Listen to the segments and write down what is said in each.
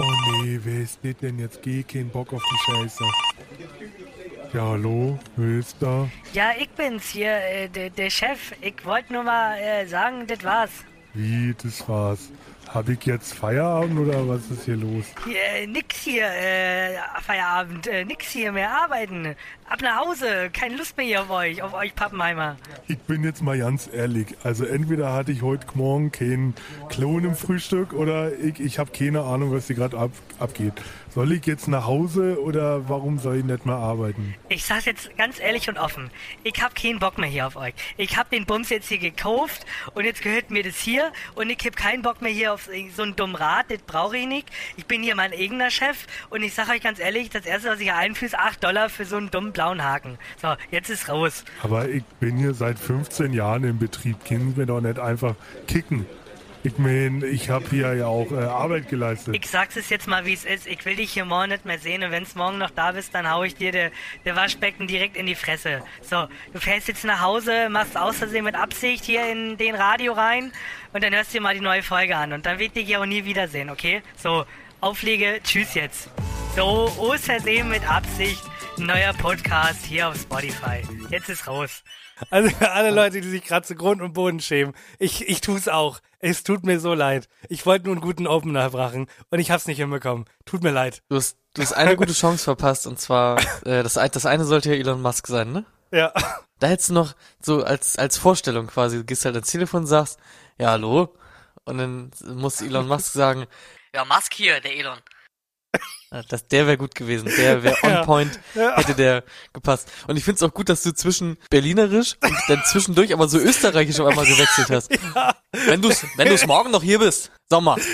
Oh nee, wer ist das denn jetzt? Geh, kein Bock auf die Scheiße. Ja, hallo, wer ist da? Ja, ich bin's hier, äh, der, der Chef. Ich wollte nur mal äh, sagen, das war's. Wie, das war's. Hab ich jetzt Feierabend oder was ist hier los? Hier, äh, nix hier, äh, Feierabend, äh, nix hier mehr arbeiten. Ab nach Hause, keine Lust mehr hier auf euch, auf euch Pappenheimer. Ich bin jetzt mal ganz ehrlich. Also entweder hatte ich heute Morgen keinen Klon im Frühstück oder ich, ich habe keine Ahnung, was hier gerade ab, abgeht. Soll ich jetzt nach Hause oder warum soll ich nicht mehr arbeiten? Ich sag's jetzt ganz ehrlich und offen. Ich hab keinen Bock mehr hier auf euch. Ich hab den Bums jetzt hier gekauft und jetzt gehört mir das hier und ich hab keinen Bock mehr hier auf so einen dummen Rat, das brauche ich nicht. Ich bin hier mein eigener Chef und ich sag euch ganz ehrlich, das erste, was ich hier einführe, ist 8 Dollar für so einen dummen blauen Haken. So, jetzt ist raus. Aber ich bin hier seit 15 Jahren im Betrieb. Können mir doch nicht einfach kicken. Ich meine, ich habe hier ja auch äh, Arbeit geleistet. Ich sag's es jetzt mal, wie es ist. Ich will dich hier morgen nicht mehr sehen und wenn's morgen noch da bist, dann hau ich dir der der Waschbecken direkt in die Fresse. So, du fährst jetzt nach Hause, machst aus Versehen mit Absicht hier in den Radio rein und dann hörst du dir mal die neue Folge an und dann wird dich hier auch nie wiedersehen, okay? So, Auflege, tschüss jetzt. So, aus Versehen mit Absicht, neuer Podcast hier auf Spotify. Jetzt ist raus. Also für alle Leute, die sich gerade zu Grund und Boden schämen, ich, ich tu's auch. Es tut mir so leid. Ich wollte nur einen guten Opener brachen und ich hab's nicht hinbekommen. Tut mir leid. Du hast, du hast eine gute Chance verpasst und zwar, äh, das, das eine sollte ja Elon Musk sein, ne? Ja. Da hättest du noch so als, als Vorstellung quasi, du gehst halt ans Telefon und sagst, ja, hallo? Und dann muss Elon Musk sagen, Ja, Musk hier, der Elon. Ja, Das, der wäre gut gewesen. Der wäre on Ja. point, Ja. hätte der gepasst. Und ich find's auch gut, dass du zwischen Berlinerisch und dann zwischendurch aber so österreichisch auf einmal gewechselt hast. Wenn du's, wenn du's morgen noch hier bist, Sommer.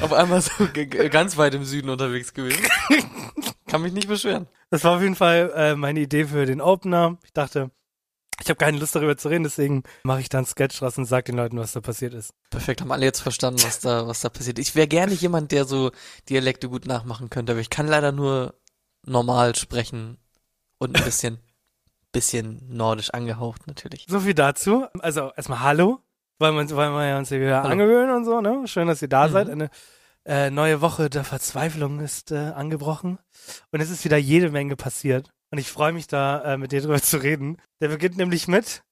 auf einmal so ganz weit im Süden unterwegs gewesen. Kann mich nicht beschweren. Das war auf jeden Fall äh, meine Idee für den Opener. Ich dachte, ich habe keine Lust darüber zu reden, deswegen mache ich dann einen Sketch draus und sag den Leuten, was da passiert ist. Perfekt, haben alle jetzt verstanden, was da, was da passiert. Ich wäre gerne jemand, der so Dialekte gut nachmachen könnte, aber ich kann leider nur normal sprechen und ein bisschen, bisschen nordisch angehaucht natürlich. So viel dazu. Also erstmal Hallo, weil wir, weil wir ja uns hier wieder Hallo. angewöhnen und so, ne? Schön, dass ihr da Mhm. seid. Eine äh, neue Woche der Verzweiflung ist äh, angebrochen. Und es ist wieder jede Menge passiert. Und ich freue mich da, äh, mit dir drüber zu reden. Der beginnt nämlich mit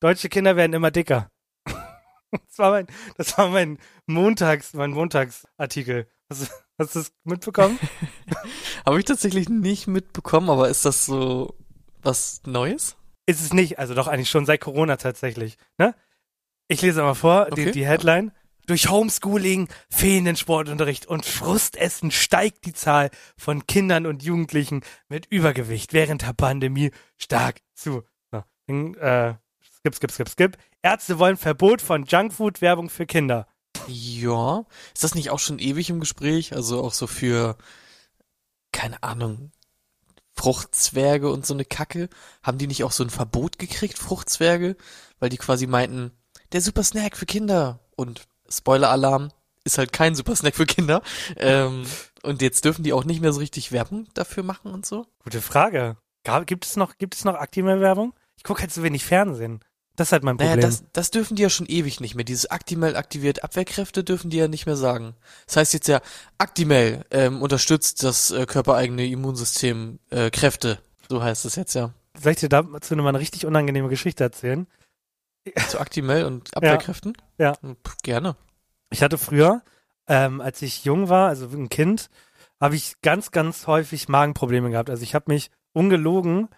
Deutsche Kinder werden immer dicker. das war mein, das war mein Montags, mein Montagsartikel. Hast, du- hast du das mitbekommen? Habe ich tatsächlich nicht mitbekommen, aber ist das so was Neues? Ist es nicht, also doch eigentlich schon seit Corona tatsächlich. Ne? Ich lese mal vor, Okay. die, die Headline. Durch Homeschooling, fehlenden Sportunterricht und Frustessen steigt die Zahl von Kindern und Jugendlichen mit Übergewicht während der Pandemie stark zu. So, äh, skip, skip, skip, skip. Ärzte wollen Verbot von Junkfood-Werbung für Kinder. Ja. Ist das nicht auch schon ewig im Gespräch? Also auch so für, keine Ahnung, Fruchtzwerge und so eine Kacke? Haben die nicht auch so ein Verbot gekriegt, Fruchtzwerge? Weil die quasi meinten, der Super Snack für Kinder. Und Spoiler-Alarm, ist halt kein Super Snack für Kinder. Ähm, und jetzt dürfen die auch nicht mehr so richtig Werbung dafür machen und so? Gute Frage. Gibt es noch, gibt es noch aktive Werbung? Ich gucke halt so wenig Fernsehen. Das ist halt mein Problem. Naja, das, das dürfen die ja schon ewig nicht mehr. Dieses Actimel aktiviert Abwehrkräfte dürfen die ja nicht mehr sagen. Das heißt jetzt ja, Actimel ähm, unterstützt das äh, körpereigene Immunsystem äh, Kräfte. So heißt es jetzt ja. Soll ich dir dazu noch mal eine richtig unangenehme Geschichte erzählen? Zu Actimel und Abwehrkräften? Ja. Pff, gerne. Ich hatte früher, ähm, als ich jung war, also ein Kind, habe ich ganz, ganz häufig Magenprobleme gehabt. Also ich habe mich ungelogen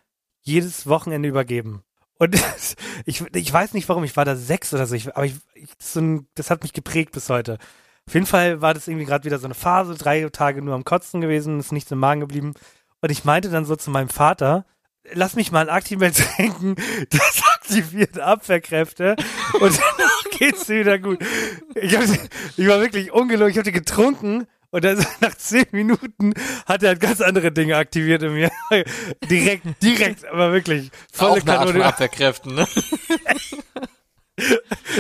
jedes Wochenende übergeben. Und ich, ich weiß nicht warum, ich war da sechs oder so, ich, aber ich, ich, so ein, das hat mich geprägt bis heute. Auf jeden Fall war das irgendwie gerade wieder so eine Phase, drei Tage nur am Kotzen gewesen, ist nichts im Magen geblieben. Und ich meinte dann so zu meinem Vater, lass mich mal ein Actimel trinken, das aktiviert Abwehrkräfte und danach geht's mir wieder gut. Ich, ich war wirklich ungelogen, ich die getrunken und dann nach zehn Minuten hat er halt ganz andere Dinge aktiviert in mir. direkt, direkt, aber wirklich Auch volle Art von Kanone. Abwehrkräften, ne?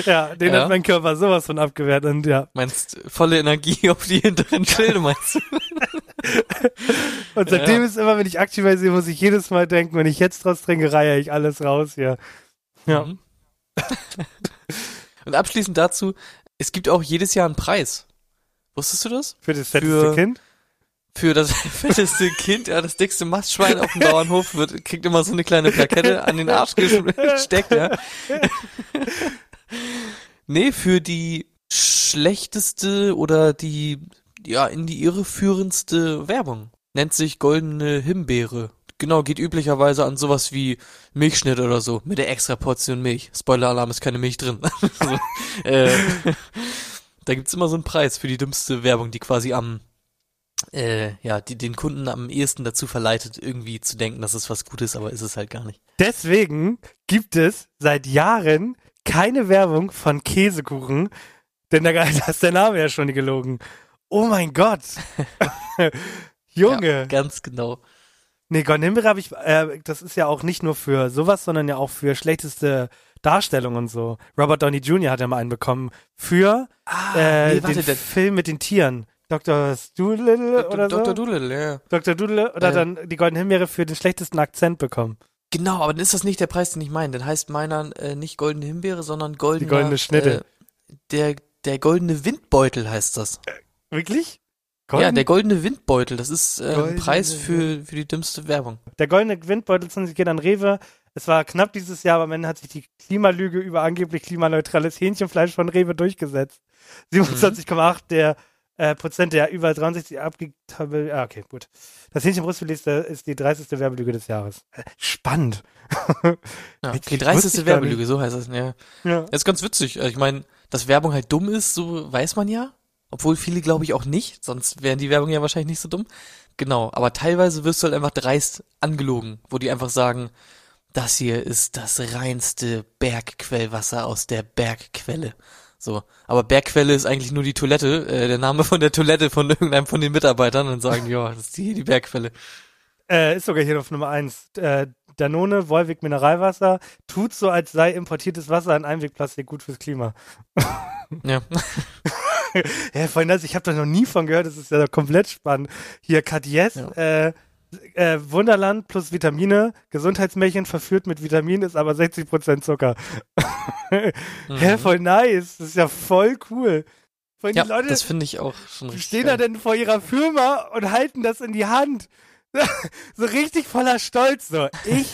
Ja, den Ja. hat mein Körper sowas von abgewehrt und ja. Meinst volle Energie auf die hinteren Schilde, meinst du? Und seitdem Ja. ist immer, wenn ich sehe, muss ich jedes Mal denken, wenn ich jetzt draus trinke, reihe ich alles raus hier. Ja. Mhm. Und abschließend dazu, es gibt auch jedes Jahr einen Preis. Wusstest du das? Für das fetteste Für- Kind. Für das fetteste Kind, ja, das dickste Mastschwein auf dem Bauernhof wird, kriegt immer so eine kleine Plakette an den Arsch gesteckt, ja. Nee, für die schlechteste oder die, ja, in die Irre führendste Werbung. Nennt sich Goldene Himbeere. Genau, geht üblicherweise an sowas wie Milchschnitt oder so, mit der extra Portion Milch. Spoiler-Alarm ist keine Milch drin. äh, da gibt's immer so einen Preis für die dümmste Werbung, die quasi am, äh, ja, die den Kunden am ehesten dazu verleitet, irgendwie zu denken, dass es was Gutes, aber ist es halt gar nicht. Deswegen gibt es seit Jahren keine Werbung von Käsekuchen, denn da da ist der Name ja schon gelogen. Oh mein Gott. Junge. Ja, ganz genau. Nee, Gordon Himbeere habe ich, äh, das ist ja auch nicht nur für sowas, sondern ja auch für schlechteste Darstellung und so. Robert Downey Jr. hat ja mal einen bekommen für Ah, äh, nee, warte, den Film mit den Tieren. Dr. Doolittle oder Dr. so? Doolittle, ja. Dr. Doodle oder Äh. dann die Goldene Himbeere für den schlechtesten Akzent bekommen. Genau, aber dann ist das nicht der Preis, den ich meine. Dann heißt meiner äh, nicht goldene Himbeere, sondern goldener, goldene Schnitte. Äh, der, der goldene Windbeutel heißt das. Wirklich? Ja, der goldene Windbeutel, das ist äh, ein Goldene- Preis für, für die dümmste Werbung. Der goldene Windbeutel geht an Rewe. Es war knapp dieses Jahr, aber am Ende hat sich die Klimalüge über angeblich klimaneutrales Hähnchenfleisch von Rewe durchgesetzt. 27,8 der äh, Prozent der über 63 abgetabelt. Ah, okay, gut. Das Hähnchenbrustfilet ist, der- ist die 30. Werbelüge des Jahres. Äh, Spannend. Ja, die 30. wusste ich gar Werbelüge, so heißt das. Ja. Ja. Das ist ganz witzig. Ich meine, dass Werbung halt dumm ist, so weiß man ja. Obwohl viele glaube ich auch nicht, sonst wären die Werbung ja wahrscheinlich nicht so dumm. Genau, aber teilweise wirst du halt einfach dreist angelogen, wo die einfach sagen, das hier ist das reinste Bergquellwasser aus der Bergquelle. So, aber Bergquelle ist eigentlich nur die Toilette, äh, der Name von der Toilette von irgendeinem von den Mitarbeitern und sagen, ja, das ist hier die Bergquelle. Äh, ist sogar hier auf Nummer 1. Äh, Danone, Wolwig Mineralwasser, tut so, als sei importiertes Wasser in Einwegplastik gut fürs Klima. Ja. Ja, voll nice. Ich habe da noch nie von gehört. Das ist ja komplett spannend. Hier Kadies, Ja. äh, äh, Wunderland plus Vitamine. Gesundheitsmärchen verführt mit Vitamin ist aber 60% Zucker. Hä, Mhm. voll nice. Das ist ja voll cool. Die Ja, Leute das finde ich auch schon die richtig. stehen da geil. denn vor ihrer Firma und halten das in die Hand. so richtig voller Stolz. So, ich,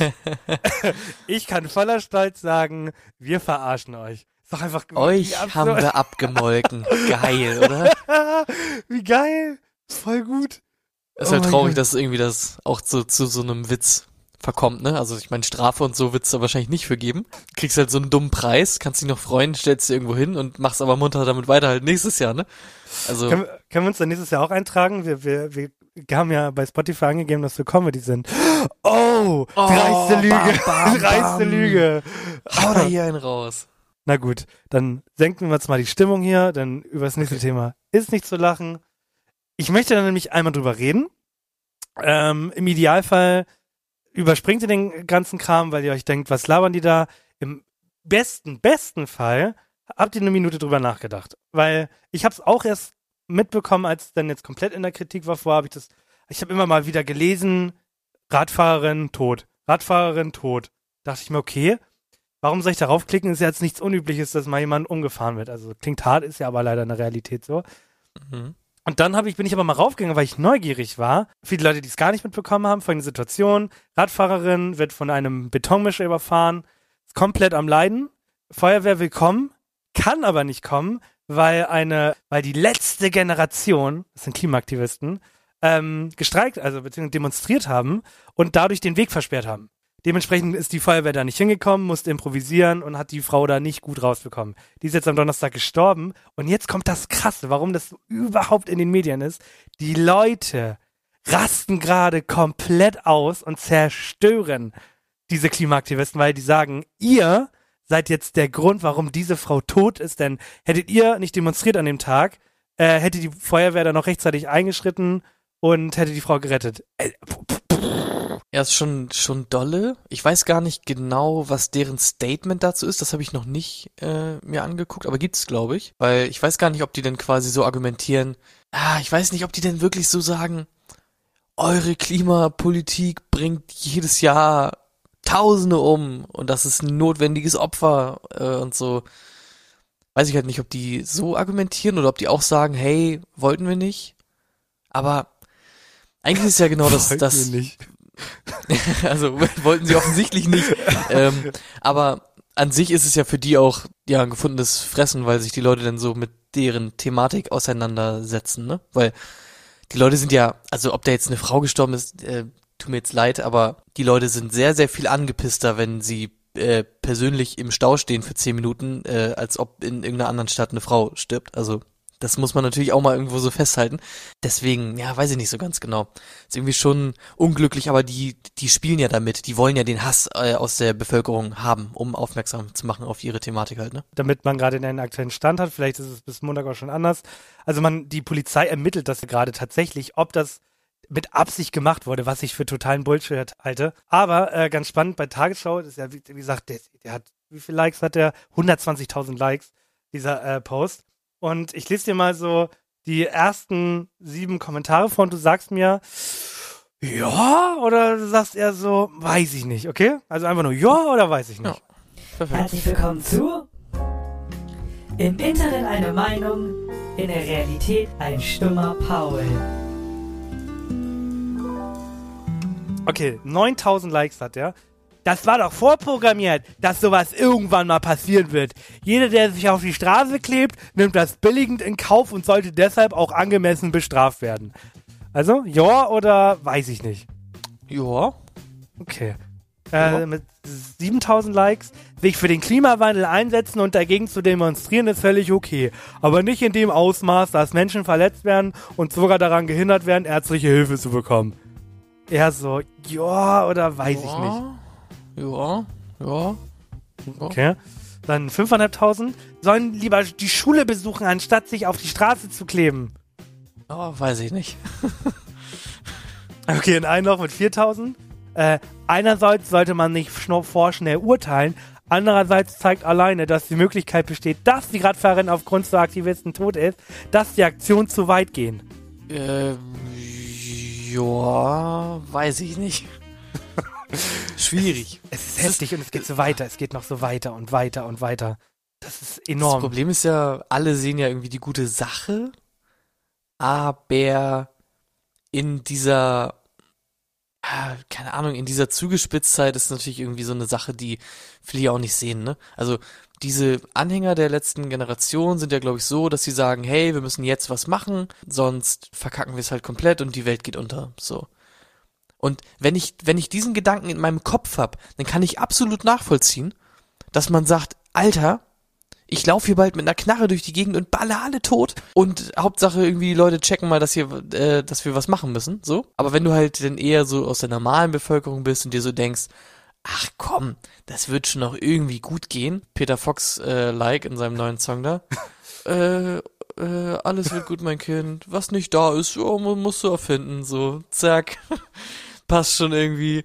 ich kann voller Stolz sagen, wir verarschen euch. Ist doch einfach Euch haben wir abgemolken. Geil, oder? Wie geil. Voll gut. Ist Oh halt mein traurig, dass irgendwie das auch zu, zu so einem Witz verkommt, ne? Also ich meine, Strafe und so wird's da wahrscheinlich nicht für geben. Kriegst halt so einen dummen Preis, kannst dich noch freuen, stellst dich irgendwo hin und machst aber munter damit weiter halt nächstes Jahr, ne? Also, Können, wir- können wir uns dann nächstes Jahr auch eintragen? Wir, wir, wir haben ja bei Spotify angegeben, dass wir Comedy sind. Oh, Oh, dreiste Lüge. bam, bam, dreiste. Lüge. hau da hier einen raus. Na gut, dann senken wir jetzt mal die Stimmung hier, denn über das nächste Thema ist nicht zu lachen. Ich möchte dann nämlich einmal drüber reden. Ähm, Im Idealfall überspringt ihr den ganzen Kram, weil ihr euch denkt, was labern die da? Im besten, besten Fall habt ihr eine Minute drüber nachgedacht. Weil ich habe es auch erst mitbekommen, als es dann jetzt komplett in der Kritik war. Vorher habe ich das, ich habe immer mal wieder gelesen, Radfahrerin tot, Radfahrerin tot. Dachte ich mir, okay, warum soll ich darauf klicken? Ist ja jetzt nichts Unübliches, dass mal jemand umgefahren wird. Also klingt hart, ist ja aber leider eine Realität so. Mhm. Und dann habe ich, bin ich aber mal raufgegangen, weil ich neugierig war. Viele Leute, die es gar nicht mitbekommen haben, folgende Situation. Radfahrerin wird von einem Betonmischer überfahren, ist komplett am Leiden. Feuerwehr will kommen, kann aber nicht kommen, weil eine, weil die letzte Generation, das sind Klimaaktivisten, ähm, gestreikt, also beziehungsweise demonstriert haben und dadurch den Weg versperrt haben. Dementsprechend ist die Feuerwehr da nicht hingekommen, musste improvisieren und hat die Frau da nicht gut rausbekommen. Die ist jetzt am Donnerstag gestorben und jetzt kommt das Krasse, warum das überhaupt in den Medien ist. Die Leute rasten gerade komplett aus und zerstören diese Klimaaktivisten, weil die sagen, ihr seid jetzt der Grund, warum diese Frau tot ist, denn hättet ihr nicht demonstriert an dem Tag, äh, hätte die Feuerwehr da noch rechtzeitig eingeschritten und hätte die Frau gerettet. Äh, Ja, ist schon, schon dolle. Ich weiß gar nicht genau, was deren Statement dazu ist. Das habe ich noch nicht äh, mir angeguckt, aber gibt's, glaube ich. Weil ich weiß gar nicht, ob die denn quasi so argumentieren. Ah, ich weiß nicht, ob die denn wirklich so sagen, eure Klimapolitik bringt jedes Jahr Tausende um und das ist ein notwendiges Opfer äh, und so. Weiß ich halt nicht, ob die so argumentieren oder ob die auch sagen, hey, wollten wir nicht. Aber eigentlich ist ja genau das, das, nicht. also wollten sie offensichtlich nicht. ähm, aber an sich ist es ja für die auch ja ein gefundenes Fressen, weil sich die Leute dann so mit deren Thematik auseinandersetzen, ne? Weil die Leute sind ja, also ob da jetzt eine Frau gestorben ist, äh, tut mir jetzt leid, aber die Leute sind sehr, sehr viel angepisster, wenn sie äh, persönlich im Stau stehen für zehn Minuten, äh, als ob in irgendeiner anderen Stadt eine Frau stirbt. Also das muss man natürlich auch mal irgendwo so festhalten. Deswegen, ja, weiß ich nicht so ganz genau. Ist irgendwie schon unglücklich, aber die, die spielen ja damit. Die wollen ja den Hass äh, aus der Bevölkerung haben, um aufmerksam zu machen auf ihre Thematik halt, ne? damit man gerade den aktuellen Stand hat. Vielleicht ist es bis Montag auch schon anders. Also man, die Polizei ermittelt das gerade tatsächlich, ob das mit Absicht gemacht wurde, was ich für totalen Bullshit halte. Aber äh, ganz spannend bei Tagesschau, das ist ja wie, wie gesagt, der, der hat, wie viele Likes hat der? 120.000 Likes, dieser äh, Post. Und ich lese dir mal so die ersten sieben Kommentare vor und du sagst mir, ja, oder du sagst eher so, weiß ich nicht, okay? Also einfach nur ja oder weiß ich nicht. Perfekt. Herzlich willkommen zu Im Internet eine Meinung, in der Realität ein stummer Paul. Okay, 9000 Likes hat er. Das war doch vorprogrammiert, dass sowas irgendwann mal passieren wird. Jeder, der sich auf die Straße klebt, nimmt das billigend in Kauf und sollte deshalb auch angemessen bestraft werden. Also, ja oder weiß ich nicht. Ja. Okay. Äh, mit 7000 Likes. Sich für den Klimawandel einsetzen und dagegen zu demonstrieren ist völlig okay. Aber nicht in dem Ausmaß, dass Menschen verletzt werden und sogar daran gehindert werden, ärztliche Hilfe zu bekommen. Eher so, ja oder weiß ich nicht. Ja, ja. Okay. Dann 500.000 sollen lieber die Schule besuchen, anstatt sich auf die Straße zu kleben. Oh, weiß ich nicht. Okay, und einen noch mit 4.000. Äh, einerseits sollte man nicht vorschnell urteilen, andererseits zeigt alleine, dass die Möglichkeit besteht, dass die Radfahrerin aufgrund zu Aktivisten tot ist, dass die Aktionen zu weit gehen. Ähm, ja, weiß ich nicht. Schwierig. Es ist heftig und es geht so weiter, es geht noch so weiter und weiter und weiter. Das ist Das enorm. Problem ist ja, alle sehen ja irgendwie die gute Sache, aber in dieser, ah, keine Ahnung, in dieser Zugespitztheit ist natürlich irgendwie so eine Sache, die viele ja auch nicht sehen, ne? Also diese Anhänger der letzten Generation sind ja, glaube ich, so, dass sie sagen, hey, wir müssen jetzt was machen, sonst verkacken wir es halt komplett und die Welt geht unter, so. Und wenn ich, wenn ich diesen Gedanken in meinem Kopf hab, dann kann ich absolut nachvollziehen, dass man sagt, Alter, ich laufe hier bald mit einer Knarre durch die Gegend und baller alle tot. Und Hauptsache irgendwie die Leute checken mal, dass hier, äh, dass wir was machen müssen, so. Aber wenn du halt dann eher so aus der normalen Bevölkerung bist und dir so denkst, ach komm, das wird schon noch irgendwie gut gehen. Peter Fox äh, like in seinem neuen Song da. äh, äh, alles wird gut, mein Kind. Was nicht da ist, oh, man musst du erfinden, so. Zack. Passt schon irgendwie.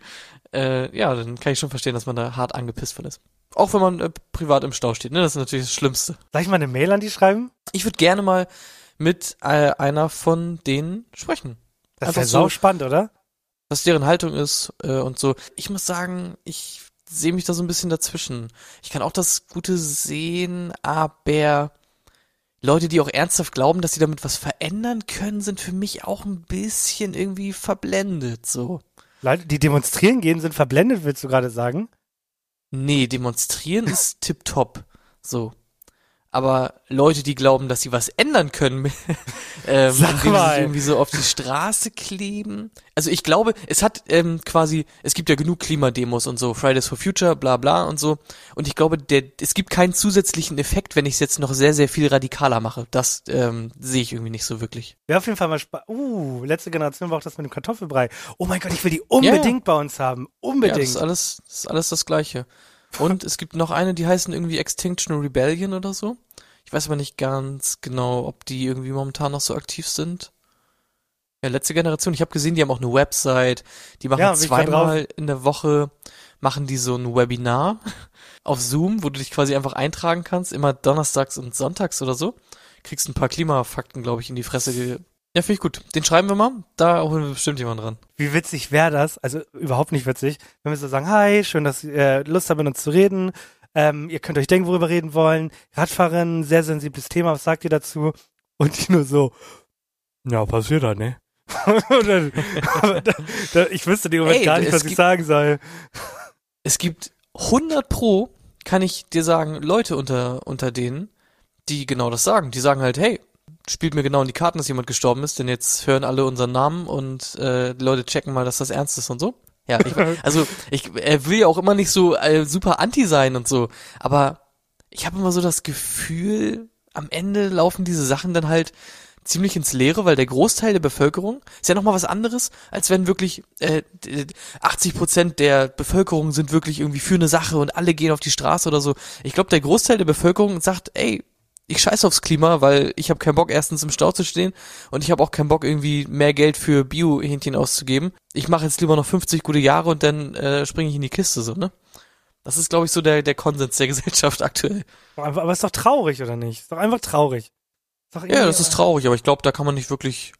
Äh, ja, dann kann ich schon verstehen, dass man da hart angepisst von ist. Auch wenn man äh, privat im Stau steht, ne? Das ist natürlich das Schlimmste. Soll ich mal eine Mail an die schreiben? Ich würde gerne mal mit äh, einer von denen sprechen. Das wäre so. spannend, oder? Was deren Haltung ist äh, und so. Ich muss sagen, ich sehe mich da so ein bisschen dazwischen. Ich kann auch das Gute sehen, aber Leute, die auch ernsthaft glauben, dass sie damit was verändern können, sind für mich auch ein bisschen irgendwie verblendet, so. Leute, die demonstrieren gehen, sind verblendet, willst du gerade sagen? Nee, demonstrieren ist tipptopp. So. Aber Leute, die glauben, dass sie was ändern können, ähm, indem sie sich irgendwie so auf die Straße kleben. Also ich glaube, es hat ähm, quasi, es gibt ja genug Klimademos und so, Fridays for Future, bla bla und so. Und ich glaube, der, es gibt keinen zusätzlichen Effekt, wenn ich es jetzt noch sehr, sehr viel radikaler mache. Das ähm, sehe ich irgendwie nicht so wirklich. Wäre auf jeden Fall mal spannend. Uh, letzte Generation war auch das mit dem Kartoffelbrei. Oh mein Gott, ich will die unbedingt bei uns haben. Ja, Unbedingt. das ist alles, das ist alles das Gleiche. Und es gibt noch eine, die heißen irgendwie Extinction Rebellion oder so. Ich weiß aber nicht ganz genau, ob die irgendwie momentan noch so aktiv sind. Ja, letzte Generation. Ich habe gesehen, die haben auch eine Website. Die machen Ja, zweimal in der Woche machen die so ein Webinar auf Zoom, wo du dich quasi einfach eintragen kannst, immer donnerstags und sonntags oder so. Kriegst ein paar Klimafakten, glaube ich, in die Fresse. Ja, finde ich gut. Den schreiben wir mal. Da holen wir bestimmt jemanden dran. Wie witzig wäre das? Also überhaupt nicht witzig, wenn wir so sagen, hi, schön, dass ihr äh, Lust habt, mit uns zu reden. Ähm, ihr könnt euch denken, worüber wir reden wollen. Radfahren, sehr sensibles Thema, was sagt ihr dazu? Und die nur so, ja, passiert da, ne? Und dann, da, da, ich wüsste dem Moment Ey, gar nicht, was ich gibt- sagen soll. es gibt 100 pro, kann ich dir sagen, Leute unter, unter denen, die genau das sagen. Die sagen halt, hey, spielt mir genau in die Karten, dass jemand gestorben ist, denn jetzt hören alle unseren Namen und äh, die Leute checken mal, dass das ernst ist und so. Ja, ich, also ich er will ja auch immer nicht so äh, super anti sein und so, aber ich habe immer so das Gefühl, am Ende laufen diese Sachen dann halt ziemlich ins Leere, weil der Großteil der Bevölkerung ist ja nochmal was anderes, als wenn wirklich äh, d- 80 Prozent der Bevölkerung sind wirklich irgendwie für eine Sache und alle gehen auf die Straße oder so. Ich glaube, der Großteil der Bevölkerung sagt, ey, ich scheiß aufs Klima, weil ich habe keinen Bock, erstens im Stau zu stehen und ich habe auch keinen Bock, irgendwie mehr Geld für Bio-Hähnchen auszugeben. Ich mache jetzt lieber noch 50 gute Jahre und dann äh, springe ich in die Kiste, so, ne? Das ist, glaube ich, so der, der Konsens der Gesellschaft aktuell. Aber, aber ist doch traurig, oder nicht? Ist doch einfach traurig. Doch Ja, das ist traurig, aber ich glaube, da kann man nicht wirklich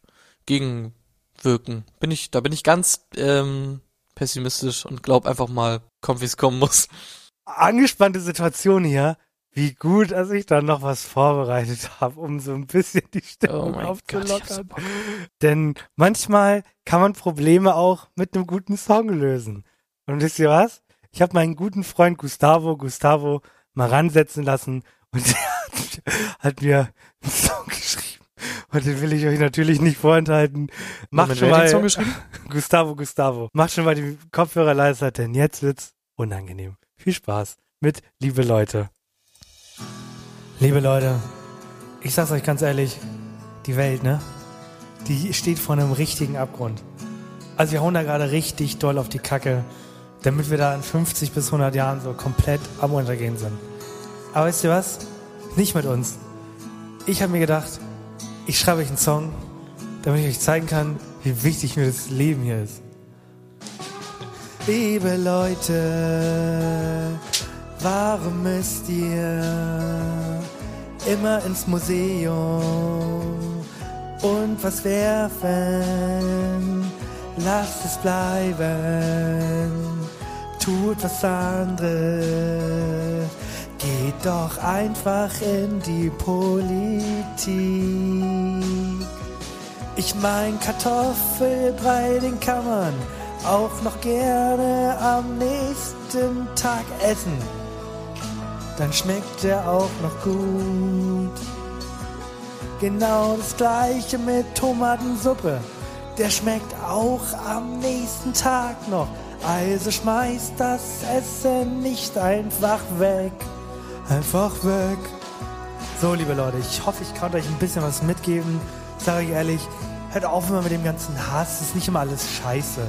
gegenwirken. Bin ich, da bin ich ganz ähm, pessimistisch und glaube einfach mal, kommt wie es kommen muss. angespannte Situation hier. Wie gut, dass ich da noch was vorbereitet habe, um so ein bisschen die Oh Stimmung Gott, so aufzulockern. Bock. Denn manchmal kann man Probleme auch mit einem guten Song lösen. Und wisst ihr was? Ich habe meinen guten Freund Gustavo, Gustavo, mal ransetzen lassen und der hat, mir einen Song geschrieben. Und den will ich euch natürlich nicht vorenthalten. Macht schon den mal, Song geschrieben? Gustavo, Gustavo. Macht schon mal die Kopfhörer leiser, denn jetzt wird's unangenehm. Viel Spaß mit Liebe Leute. Liebe Leute, ich sag's euch ganz ehrlich, die Welt, ne? Die steht vor einem richtigen Abgrund. Also wir hauen da gerade richtig doll auf die Kacke, damit wir da in 50 bis 100 Jahren so komplett am Untergehen sind. Aber wisst ihr was? Nicht mit uns. Ich habe mir gedacht, ich schreibe euch einen Song, damit ich euch zeigen kann, wie wichtig mir das Leben hier ist. Liebe Leute, warum müsst ihr immer ins Museum und was werfen? Lasst es bleiben, tut was anderes. Geht doch einfach in die Politik. Ich mein Kartoffelbrei, den kann man auch noch gerne am nächsten Tag essen. Dann schmeckt er auch noch gut. Genau das gleiche mit Tomatensuppe. Der schmeckt auch am nächsten Tag noch. Also schmeißt das Essen nicht einfach weg. Einfach weg. So, liebe Leute, ich hoffe, ich konnte euch ein bisschen was mitgeben. Sag euch ehrlich, hört auf immer mit dem ganzen Hass. Es ist nicht immer alles scheiße.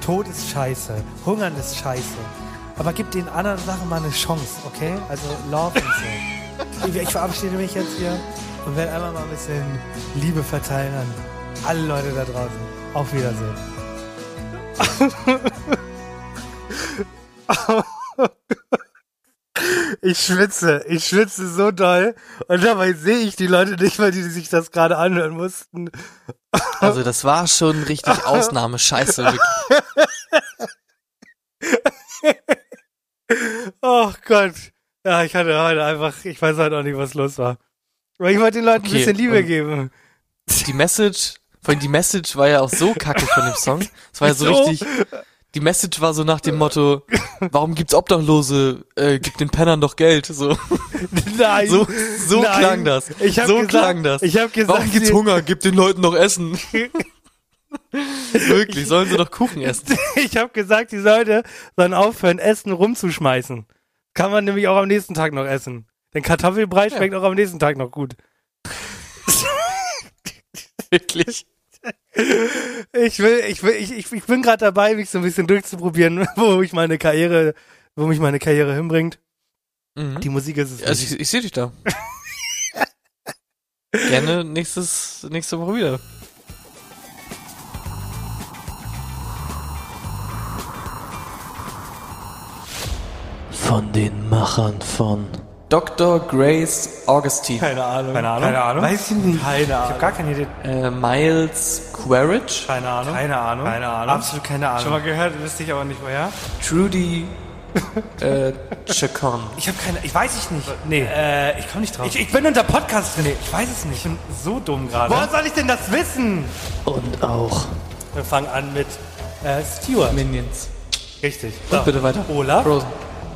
Tod ist scheiße. Hungern ist scheiße. Aber gebt den anderen Sachen mal eine Chance, okay? Also Love und so. Ich, ich verabschiede mich jetzt hier und werde einmal mal ein bisschen Liebe verteilen an alle Leute da draußen. Auf Wiedersehen. Ich schwitze, ich schwitze so doll und dabei sehe ich die Leute nicht mal, die sich das gerade anhören mussten. Also das war schon richtig Ausnahme, scheiße. Wirklich. Oh Gott. Ja, ich hatte heute einfach, ich weiß halt auch nicht, was los war. Aber ich wollte den Leuten ein Okay, bisschen Liebe und- geben. Die Message, vor allem die Message war ja auch so kacke von dem Song. Es war ja so Wieso? richtig, die Message war so nach dem Motto, warum gibt's Obdachlose? Äh, gib den Pennern doch Geld. So, Nein. so, so Nein. klang das. Ich hab so gesagt- klang das. ich hab gesagt, warum gibt's Hunger? Gib den Leuten noch Essen. Wirklich, sollen sie doch Kuchen essen. Ich habe gesagt, die Leute sollen aufhören, Essen rumzuschmeißen. Kann man nämlich auch am nächsten Tag noch essen. Denn Kartoffelbrei schmeckt auch am nächsten Tag noch gut. Wirklich. Ich will, ich will, ich, ich, ich bin gerade dabei, mich so ein bisschen durchzuprobieren, wo ich meine Karriere, wo mich meine Karriere hinbringt. Mhm. Die Musik ist es. Also ich, ich sehe dich da. Gerne nächstes, nächste Woche wieder. Von den Machern von Dr. Grace Augustine, keine Ahnung. Keine Ahnung. Keine Ahnung. Weiß ich nicht. Keine Ich Ahnung. habe gar keine Idee. äh, Miles Quaritch, Keine Ahnung. Keine Ahnung. Keine Ahnung. Absolut keine Ahnung. Schon mal gehört, wüsste ich aber nicht woher. Trudy äh, Chacon. Ich habe keine, ich weiß ich nicht. Nee. Äh, ich komme nicht drauf. Ich, ich bin unter Podcast drin. Ich weiß es nicht. Ich bin so dumm gerade. Woher soll ich denn das wissen? Und auch Wir fangen an mit äh, Stewart. Minions. Richtig. Und bitte weiter. Olaf. Frozen,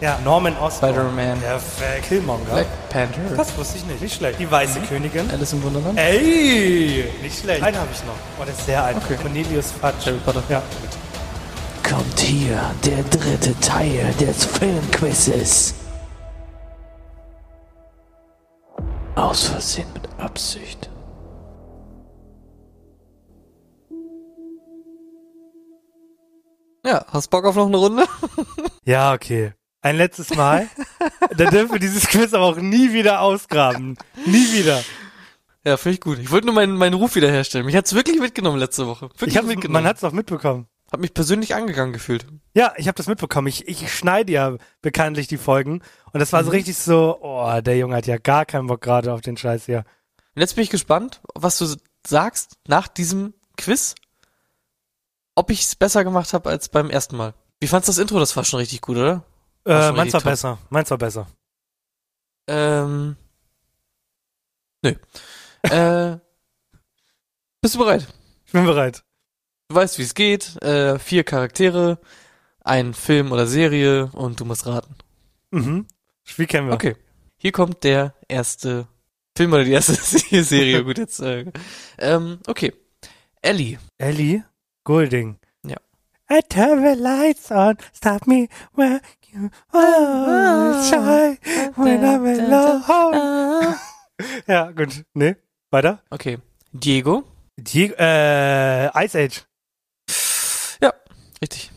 Ja. Norman Osborn. Spider-Man, Perfekt. Killmonger. Black Panther, Das wusste ich nicht. Nicht schlecht. Die weiße Königin. Alice im Wunderland, Ey! Nicht schlecht. Einen habe ich noch. Oh, der ist sehr alt. Okay. Cornelius Fatsch. Harry Potter. Ja. Kommt hier der dritte Teil des Filmquizzes. Aus Versehen mit Absicht. Ja, hast Bock auf noch eine Runde? Ja, okay. Ein letztes Mal. da dürfen wir dieses Quiz aber auch nie wieder ausgraben. Nie wieder. Ja, finde ich gut. Ich wollte nur meinen, meinen Ruf wiederherstellen. Mich hat's wirklich mitgenommen letzte Woche. Wirklich Ich hab, mitgenommen. man hat es auch mitbekommen. Hab mich persönlich angegangen gefühlt. Ja, ich habe das mitbekommen. Ich, ich schneide ja bekanntlich die Folgen. Und das war so richtig so, oh, der Junge hat ja gar keinen Bock gerade auf den Scheiß hier. Und jetzt bin ich gespannt, was du sagst nach diesem Quiz. Ob ich es besser gemacht habe als beim ersten Mal. Wie fandst du das Intro? Das war schon richtig gut, oder? Äh, meins war besser. Meins war besser. Ähm. Nö. äh. Bist du bereit? Ich bin bereit. Du weißt, wie es geht. Äh, vier Charaktere, ein Film oder Serie und du musst raten. Mhm. Spiel kennen wir. Okay. Hier kommt der erste Film oder die erste Serie. Gut, jetzt. Äh, ähm, okay. Ellie. Ellie Goulding. Ja. I turn the lights on, stop me where you are, shy when I'm alone. ja, gut. Nee, weiter. Okay. Diego. Die, äh, Ice Age. Richtig.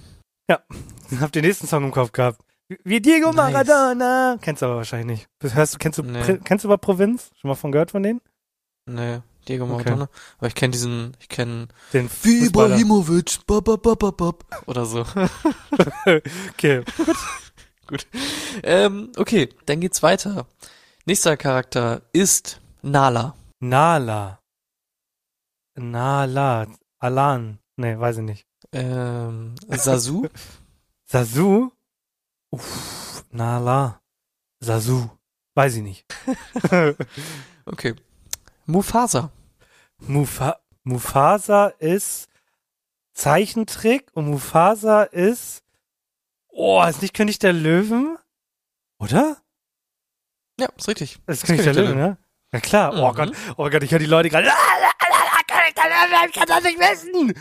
Hab den nächsten Song im Kopf gehabt. Wie Diego Nice. Maradona. Kennst du aber wahrscheinlich nicht. Hörst du, kennst du, Nee. Kennst du über Provinz? Schon mal von gehört von denen? Nee, Diego Okay. Maradona. Aber ich kenne diesen, ich kenne Den Fußballer. bop, bop, bop, bop, bop. oder so. Okay. ähm, okay, dann geht's weiter. Nächster Charakter ist Nala. Nala. Nala. Alan. Nee, weiß ich nicht. Ähm, Sasu. Sasu? Uff, Nala. Sasu. Weiß ich nicht. Okay. Mufasa. Mufa Mufasa ist Zeichentrick und Mufasa ist. Oh, ist nicht König der Löwen? Oder? Ja, ist richtig. Das ist König der Löwen, ne? Ja klar. Oh Mhm. Gott, oh Gott, ich höre die Leute gerade. "Ah, König der Löwen, ich kann das nicht wissen.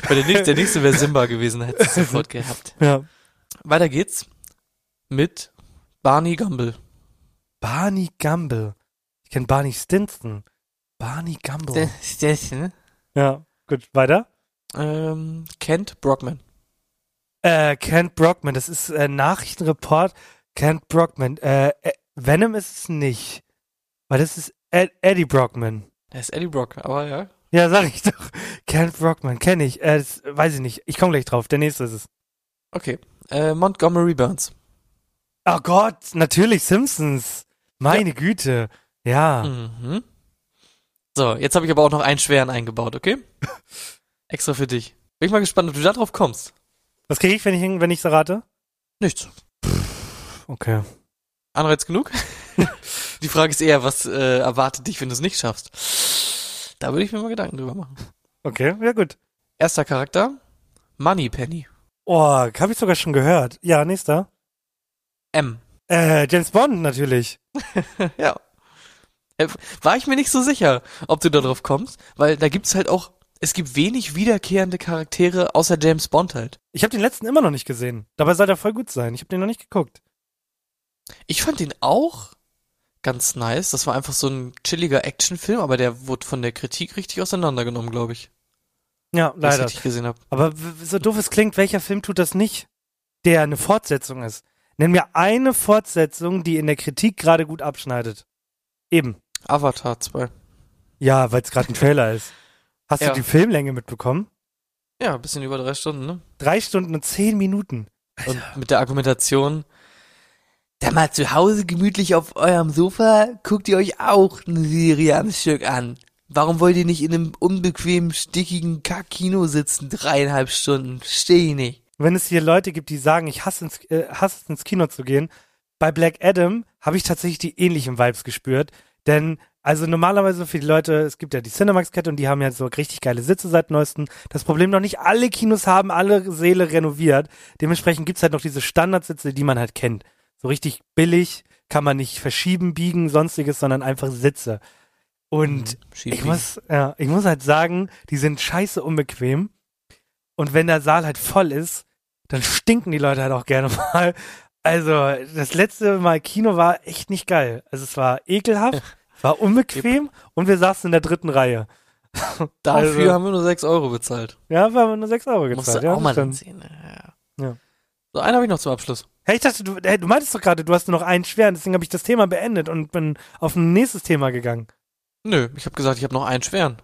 Bei der nächste, der nächste wäre Simba gewesen, hätte es sofort gehabt. ja. Weiter geht's mit Barney Gumble. Barney Gumble. Ich kenne Barney Stinson. Barney Gumble. Ja, gut, weiter. Ähm, Kent Brockman. Äh, Kent Brockman, das ist äh, Nachrichtenreport. Kent Brockman. Äh, äh, Venom ist es nicht. Weil das ist Ed Eddie Brockman. Er ist Eddie Brock, aber ja. Ja, sag ich doch. Kent Brockman, kenne ich. Äh, das weiß ich nicht. Ich komme gleich drauf. Der nächste ist es. Okay. Äh, Montgomery Burns. Oh Gott, natürlich Simpsons. Meine Güte. Ja. Mhm. So, jetzt habe ich aber auch noch einen schweren eingebaut, okay? Extra für dich. Bin ich mal gespannt, ob du da drauf kommst. Was kriege ich, wenn ich wenn ich rate? Nichts. Okay. Anreiz genug? Die Frage ist eher, was äh, erwartet dich, wenn du es nicht schaffst? Da würde ich mir mal Gedanken drüber machen. Okay, ja gut. Erster Charakter, Moneypenny. Oh, habe ich sogar schon gehört. Ja, nächster. M. Äh, James Bond natürlich. ja. Äh, War ich mir nicht so sicher, ob du da drauf kommst, weil da gibt's halt auch, es gibt wenig wiederkehrende Charaktere außer James Bond halt. Ich habe den letzten immer noch nicht gesehen. Dabei soll der voll gut sein. Ich habe den noch nicht geguckt. Ich fand den auch ganz nice. Das war einfach so ein chilliger Actionfilm, aber der wurde von der Kritik richtig auseinandergenommen, glaube ich. Ja, ich leider. richtig gesehen habe. Aber so doof es klingt, welcher Film tut das nicht? Der eine Fortsetzung ist. Nenn mir eine Fortsetzung, die in der Kritik gerade gut abschneidet. Eben. Avatar 2. Ja, weil es gerade ein Trailer ist. Hast Ja. du die Filmlänge mitbekommen? Ja, ein bisschen über drei Stunden, ne? Drei Stunden und zehn Minuten. Und mit der Argumentation, da mal zu Hause gemütlich auf eurem Sofa, guckt ihr euch auch eine Serie am Stück an. Warum wollt ihr nicht in einem unbequemen, stickigen Kack-Kino sitzen, dreieinhalb Stunden? Versteh ich nicht. Wenn es hier Leute gibt, die sagen, ich hasse, ins, äh, hasse es ins Kino zu gehen, bei Black Adam habe ich tatsächlich die ähnlichen Vibes gespürt. Denn, also normalerweise für die Leute, es gibt ja die Cinemax-Kette und die haben ja so richtig geile Sitze seit neuestem. Das Problem noch nicht alle Kinos haben alle Säle renoviert. Dementsprechend gibt's halt noch diese Standardsitze, die man halt kennt. So richtig billig, kann man nicht verschieben, biegen, sonstiges, sondern einfach Sitze. Und ich muss, ja, ich muss halt sagen, die sind scheiße unbequem. Und wenn der Saal halt voll ist, dann stinken die Leute halt auch gerne mal. Also, das letzte Mal Kino war echt nicht geil. Also, es war ekelhaft, war unbequem und wir saßen in der dritten Reihe. Dafür also- haben wir nur sechs Euro bezahlt. Ja, wir haben nur 6 Euro Musst gezahlt. du Ja, auch mal ansehen. Ja. Ja. So, einen habe ich noch zum Abschluss. Hey, ich dachte, du, hey, du meintest doch gerade, du hast nur noch einen schweren, deswegen habe ich das Thema beendet und bin auf ein nächstes Thema gegangen. Nö, ich habe gesagt, ich habe noch einen schweren.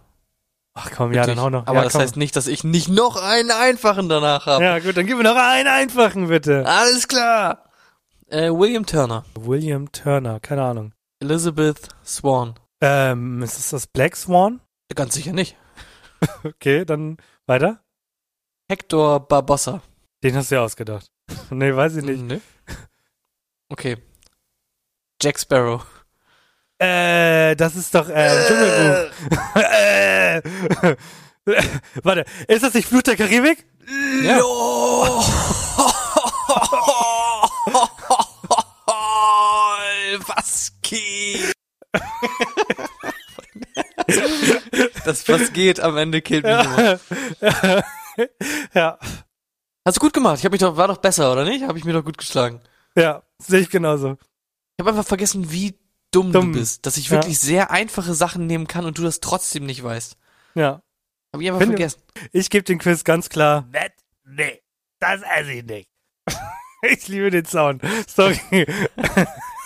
Ach komm, ja, Wirklich. dann hau noch. Aber ja, das komm. heißt nicht, dass ich nicht noch einen einfachen danach habe. Ja, gut, dann gib mir noch einen einfachen, bitte. Alles klar. Äh, William Turner. William Turner, keine Ahnung. Elizabeth Swan. Ähm, ist das das Black Swan? Ganz sicher nicht. Okay, dann weiter. Hector Barbossa. Den hast du ja ausgedacht. nee, weiß ich nicht. Nee. Okay. Jack Sparrow. Äh, das ist doch, äh, Dschungelbuch. äh. Warte, ist das nicht Flut der Karibik? Ja. Das was geht am Ende killt mich immer. ja, Hast du gut gemacht. Ich habe mich doch war doch besser, oder nicht? Habe ich mir doch gut geschlagen. ja, sehe ich genauso. Ich habe einfach vergessen, wie dumm, Dumm. du bist, dass ich Ja. wirklich sehr einfache Sachen nehmen kann und du das trotzdem nicht weißt. Ja. Habe ich einfach Finde- vergessen. Ich gebe den Quiz ganz klar. Nett? Nee, das esse ich nicht. ich liebe den Sound. Sorry.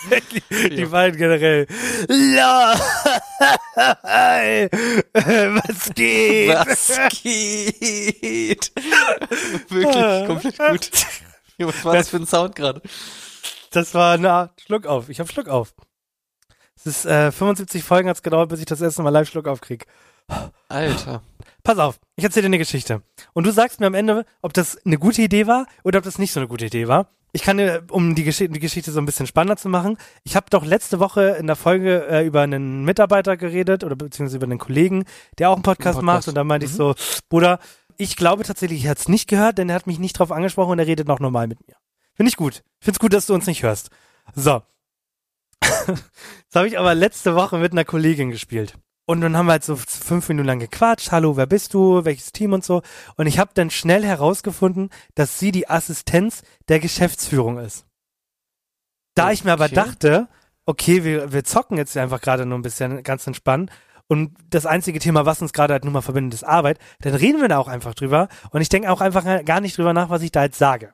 Liebe Die Ja. beiden generell. Was geht? Was geht? Wirklich komplett gut. Was war das für ein Sound gerade? Das war Art Schluck auf. Ich hab Schluck auf. Es ist äh, 75 Folgen hat's gedauert, bis ich das erste Mal live Schluck aufkrieg. Alter. Pass auf, ich erzähle dir eine Geschichte. Und du sagst mir am Ende, ob das eine gute Idee war oder ob das nicht so eine gute Idee war. Ich kann dir, um die, Gesch die Geschichte so ein bisschen spannender zu machen, ich habe doch letzte Woche in der Folge äh, über einen Mitarbeiter geredet oder beziehungsweise über einen Kollegen, der auch einen Podcast, Podcast. macht und da meinte ich so, Bruder, ich glaube tatsächlich, ich hat's nicht gehört, denn er hat mich nicht drauf angesprochen und er redet noch normal mit mir. Finde ich gut. Ich find's gut, dass du uns nicht hörst. So. Jetzt habe ich aber letzte Woche mit einer Kollegin gespielt. Und dann haben wir halt so fünf Minuten lang gequatscht. Hallo, wer bist du? Welches Team und so. Und ich habe dann schnell herausgefunden, dass sie die Assistenz der Geschäftsführung ist. Da ich mir aber Okay. dachte, okay, wir, wir zocken jetzt einfach gerade nur ein bisschen ganz entspannt. Und das einzige Thema, was uns gerade halt nun mal verbindet, ist Arbeit. Dann reden wir da auch einfach drüber. Und ich denke auch einfach gar nicht drüber nach, was ich da jetzt sage.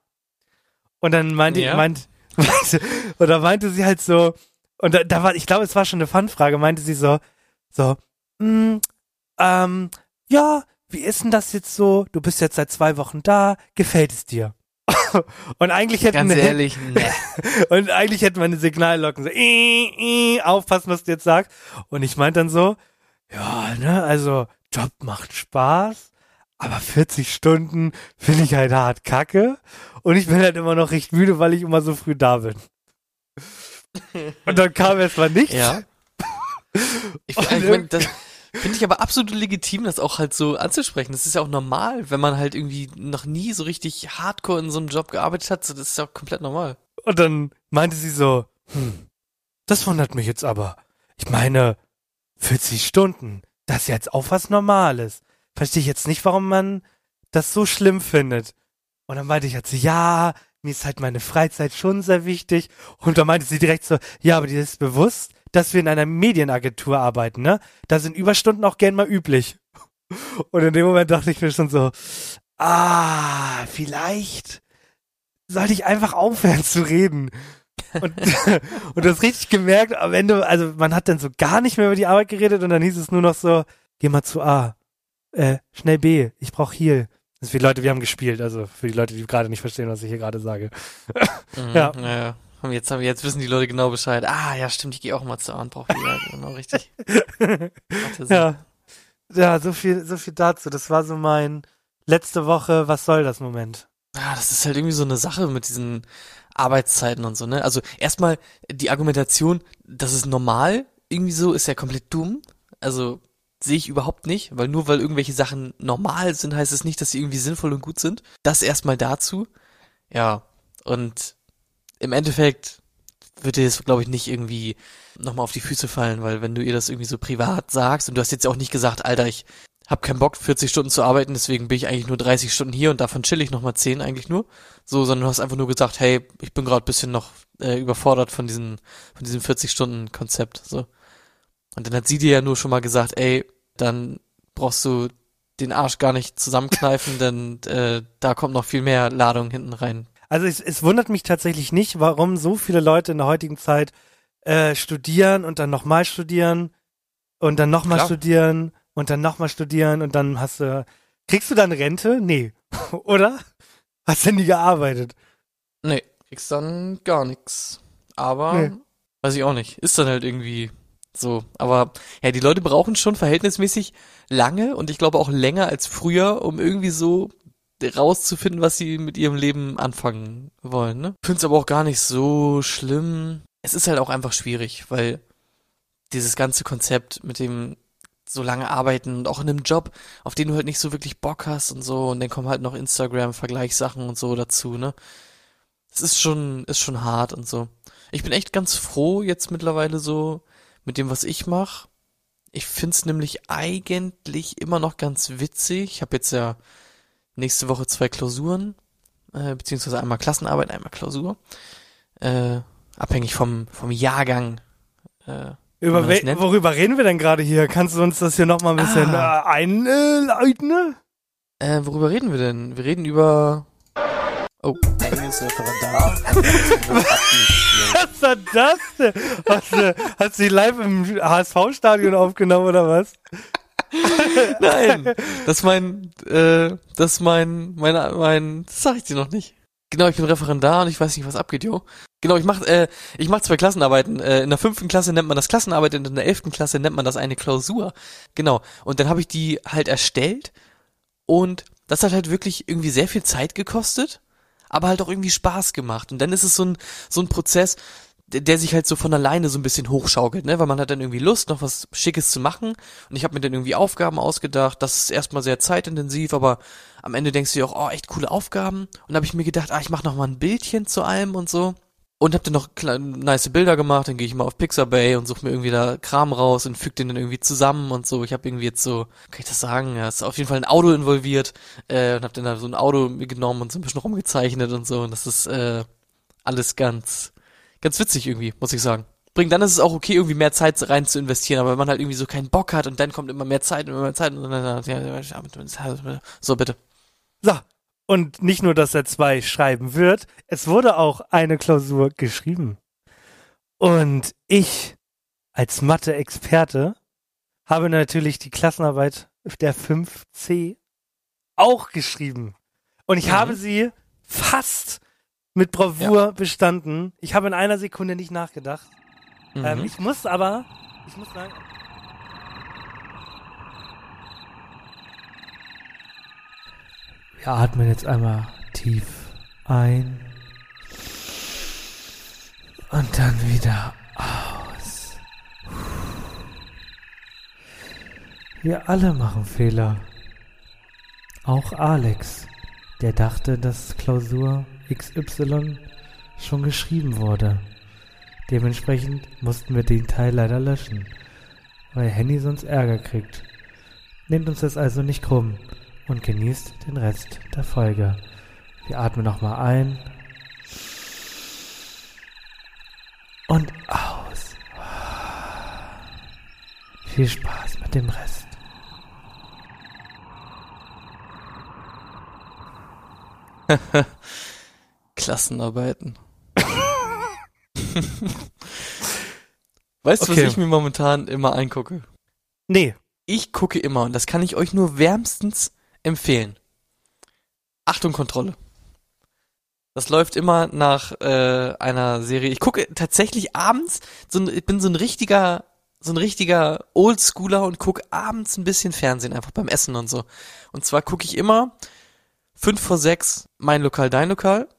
Und dann meinte, Ja. meint, da meinte sie halt so, und da, da war, ich glaube, es war schon eine Fun-Frage, meinte sie so, so, mm, ähm, ja, wie ist denn das jetzt so? Du bist jetzt seit zwei Wochen da, gefällt es dir? und eigentlich hätten Ganz ehrlich, ne. und eigentlich hätten wir eine Signallocken so, äh, äh, aufpassen, was du jetzt sagst. Und ich meinte dann so, ja, ne, also Job macht Spaß, aber 40 Stunden finde ich halt hart kacke. Und ich bin halt immer noch recht müde, weil ich immer so früh da bin. Und dann kam erstmal nichts. Ja. Ich, ich mein, das, Finde ich aber absolut legitim, das auch halt so anzusprechen. Das ist ja auch normal, wenn man halt irgendwie noch nie so richtig hardcore in so einem Job gearbeitet hat. Das ist ja auch komplett normal. Und dann meinte sie so, hm, das wundert mich jetzt aber. Ich meine, 40 Stunden, das ist jetzt auch was Normales. Verstehe ich jetzt nicht, warum man das so schlimm findet. Und dann meinte ich halt so, ja, mir ist halt meine Freizeit schon sehr wichtig. Und dann meinte sie direkt so, ja, aber dir ist bewusst, dass wir in einer Medienagentur arbeiten, ne? Da sind Überstunden auch gern mal üblich. Und in dem Moment dachte ich mir schon so, ah, vielleicht sollte ich einfach aufhören zu reden. Und, und du hast richtig gemerkt, am Ende, also man hat dann so gar nicht mehr über die Arbeit geredet und dann hieß es nur noch so, geh mal zu A, äh, schnell B, ich brauch Heal. Das ist für die Leute, wir haben gespielt, also für die Leute, die gerade nicht verstehen, was ich hier gerade sage. Mhm, Ja. Naja. Und jetzt, haben, jetzt wissen die Leute genau Bescheid. Ah, ja, stimmt, ich gehe auch mal zur Arnbrauch wieder. Genau, richtig. Ja. Ja, so viel, so viel dazu. Das war so mein letzte Woche, was soll das Moment? Ah, das ist halt irgendwie so eine Sache mit diesen Arbeitszeiten und so, ne? Also erstmal die Argumentation, das ist normal, irgendwie so, ist ja komplett dumm. Also sehe ich überhaupt nicht, weil nur weil irgendwelche Sachen normal sind, heißt es nicht, dass sie irgendwie sinnvoll und gut sind. Das erstmal dazu. Ja, und im Endeffekt wird dir das, glaube ich, nicht irgendwie nochmal auf die Füße fallen, weil wenn du ihr das irgendwie so privat sagst und du hast jetzt auch nicht gesagt, Alter, ich hab keinen Bock, 40 Stunden zu arbeiten, deswegen bin ich eigentlich nur 30 Stunden hier und davon chill ich nochmal 10 eigentlich nur. So, sondern du hast einfach nur gesagt, hey, ich bin gerade bisschen noch äh, überfordert von diesen, von diesem 40-Stunden-Konzept. So. Und dann hat sie dir ja nur schon mal gesagt, ey, dann brauchst du den Arsch gar nicht zusammenkneifen, denn äh, da kommt noch viel mehr Ladung hinten rein. Also es, es wundert mich tatsächlich nicht, warum so viele Leute in der heutigen Zeit äh, studieren und dann nochmal studieren und dann nochmal studieren und dann nochmal studieren und dann hast du. Kriegst du dann Rente? Nee. Oder? Hast du nie gearbeitet? Nee, kriegst dann gar nix. Aber Nee. weiß ich auch nicht. Ist dann halt irgendwie so. Aber ja, die Leute brauchen schon verhältnismäßig lange und ich glaube auch länger als früher, um irgendwie so rauszufinden, was sie mit ihrem Leben anfangen wollen. Ne? Finde es aber auch gar nicht so schlimm. Es ist halt auch einfach schwierig, weil dieses ganze Konzept mit dem so lange arbeiten und auch in einem Job, auf den du halt nicht so wirklich Bock hast und so und dann kommen halt noch Instagram-Vergleichssachen und so dazu, ne? Es ist schon, ist schon hart und so. Ich bin echt ganz froh jetzt mittlerweile so mit dem, was ich mache. Ich find's nämlich eigentlich immer noch ganz witzig. Ich habe jetzt ja nächste Woche zwei Klausuren, äh, beziehungsweise einmal Klassenarbeit, einmal Klausur. Äh, abhängig vom, vom Jahrgang. Äh, Über we- worüber reden wir denn gerade hier? Kannst du uns das hier nochmal ein bisschen Ah. äh, einleiten? äh, worüber reden wir denn? Wir reden über. Oh. Eigenes Referendar. Was war das denn? Hast du, hast du die live im HSV-Stadion aufgenommen oder was? Nein, das ist mein, äh, das ist mein, mein, mein, das sag ich dir noch nicht. Genau, ich bin Referendar und ich weiß nicht, was abgeht, jo. Genau, ich mach, äh, ich mach zwei Klassenarbeiten. Äh, in der fünften Klasse nennt man das Klassenarbeit und in der elften Klasse nennt man das eine Klausur. Genau. Und dann habe ich die halt erstellt und das hat halt wirklich irgendwie sehr viel Zeit gekostet, aber halt auch irgendwie Spaß gemacht. Und dann ist es so ein, so ein Prozess, der, sich halt so von alleine so ein bisschen hochschaukelt, ne? Weil man hat dann irgendwie Lust, noch was Schickes zu machen. Und ich habe mir dann irgendwie Aufgaben ausgedacht. Das ist erstmal sehr zeitintensiv, aber am Ende denkst du dir auch, oh, echt coole Aufgaben. Und habe ich mir gedacht, ah, ich mache noch mal ein Bildchen zu allem und so. Und hab dann noch kle- nice Bilder gemacht, dann gehe ich mal auf Pixabay und suche mir irgendwie da Kram raus und füge den dann irgendwie zusammen und so. Ich habe irgendwie jetzt so, kann ich das sagen, ja, ist auf jeden Fall ein Auto involviert äh, und hab dann da so ein Auto genommen und so ein bisschen rumgezeichnet und so. Und das ist äh, alles ganz, ganz witzig irgendwie, muss ich sagen. Bringt dann ist es auch okay, irgendwie mehr Zeit rein zu investieren, aber wenn man halt irgendwie so keinen Bock hat und dann kommt immer mehr Zeit und immer mehr Zeit und dann, ja, ja, so bitte. So. Und nicht nur, dass er zwei schreiben wird, es wurde auch eine Klausur geschrieben. Und ich als Mathe-Experte habe natürlich die Klassenarbeit der 5c auch geschrieben. Und ich Mhm. habe sie fast mit Bravour bestanden. Ich habe in einer Sekunde nicht nachgedacht. Ähm, Mhm. ich muss aber, ich muss sagen, wir atmen jetzt einmal tief ein und dann wieder aus. Wir alle machen Fehler. Auch Alex, der dachte, dass Klausur XY schon geschrieben wurde. Dementsprechend mussten wir den Teil leider löschen, weil Henny sonst Ärger kriegt. Nehmt uns das also nicht krumm und genießt den Rest der Folge. Wir atmen nochmal ein und aus. Viel Spaß mit dem Rest. Klassenarbeiten. weißt du, Okay. was ich mir momentan immer angucke? Nee, Ich gucke immer, und das kann ich euch nur wärmstens empfehlen. Achtung, Kontrolle. Das läuft immer nach äh, einer Serie. Ich gucke tatsächlich abends, so ein, ich bin so ein richtiger, so ein richtiger Oldschooler und gucke abends ein bisschen Fernsehen, einfach beim Essen und so. Und zwar gucke ich immer fünf vor sechs mein Lokal, dein Lokal.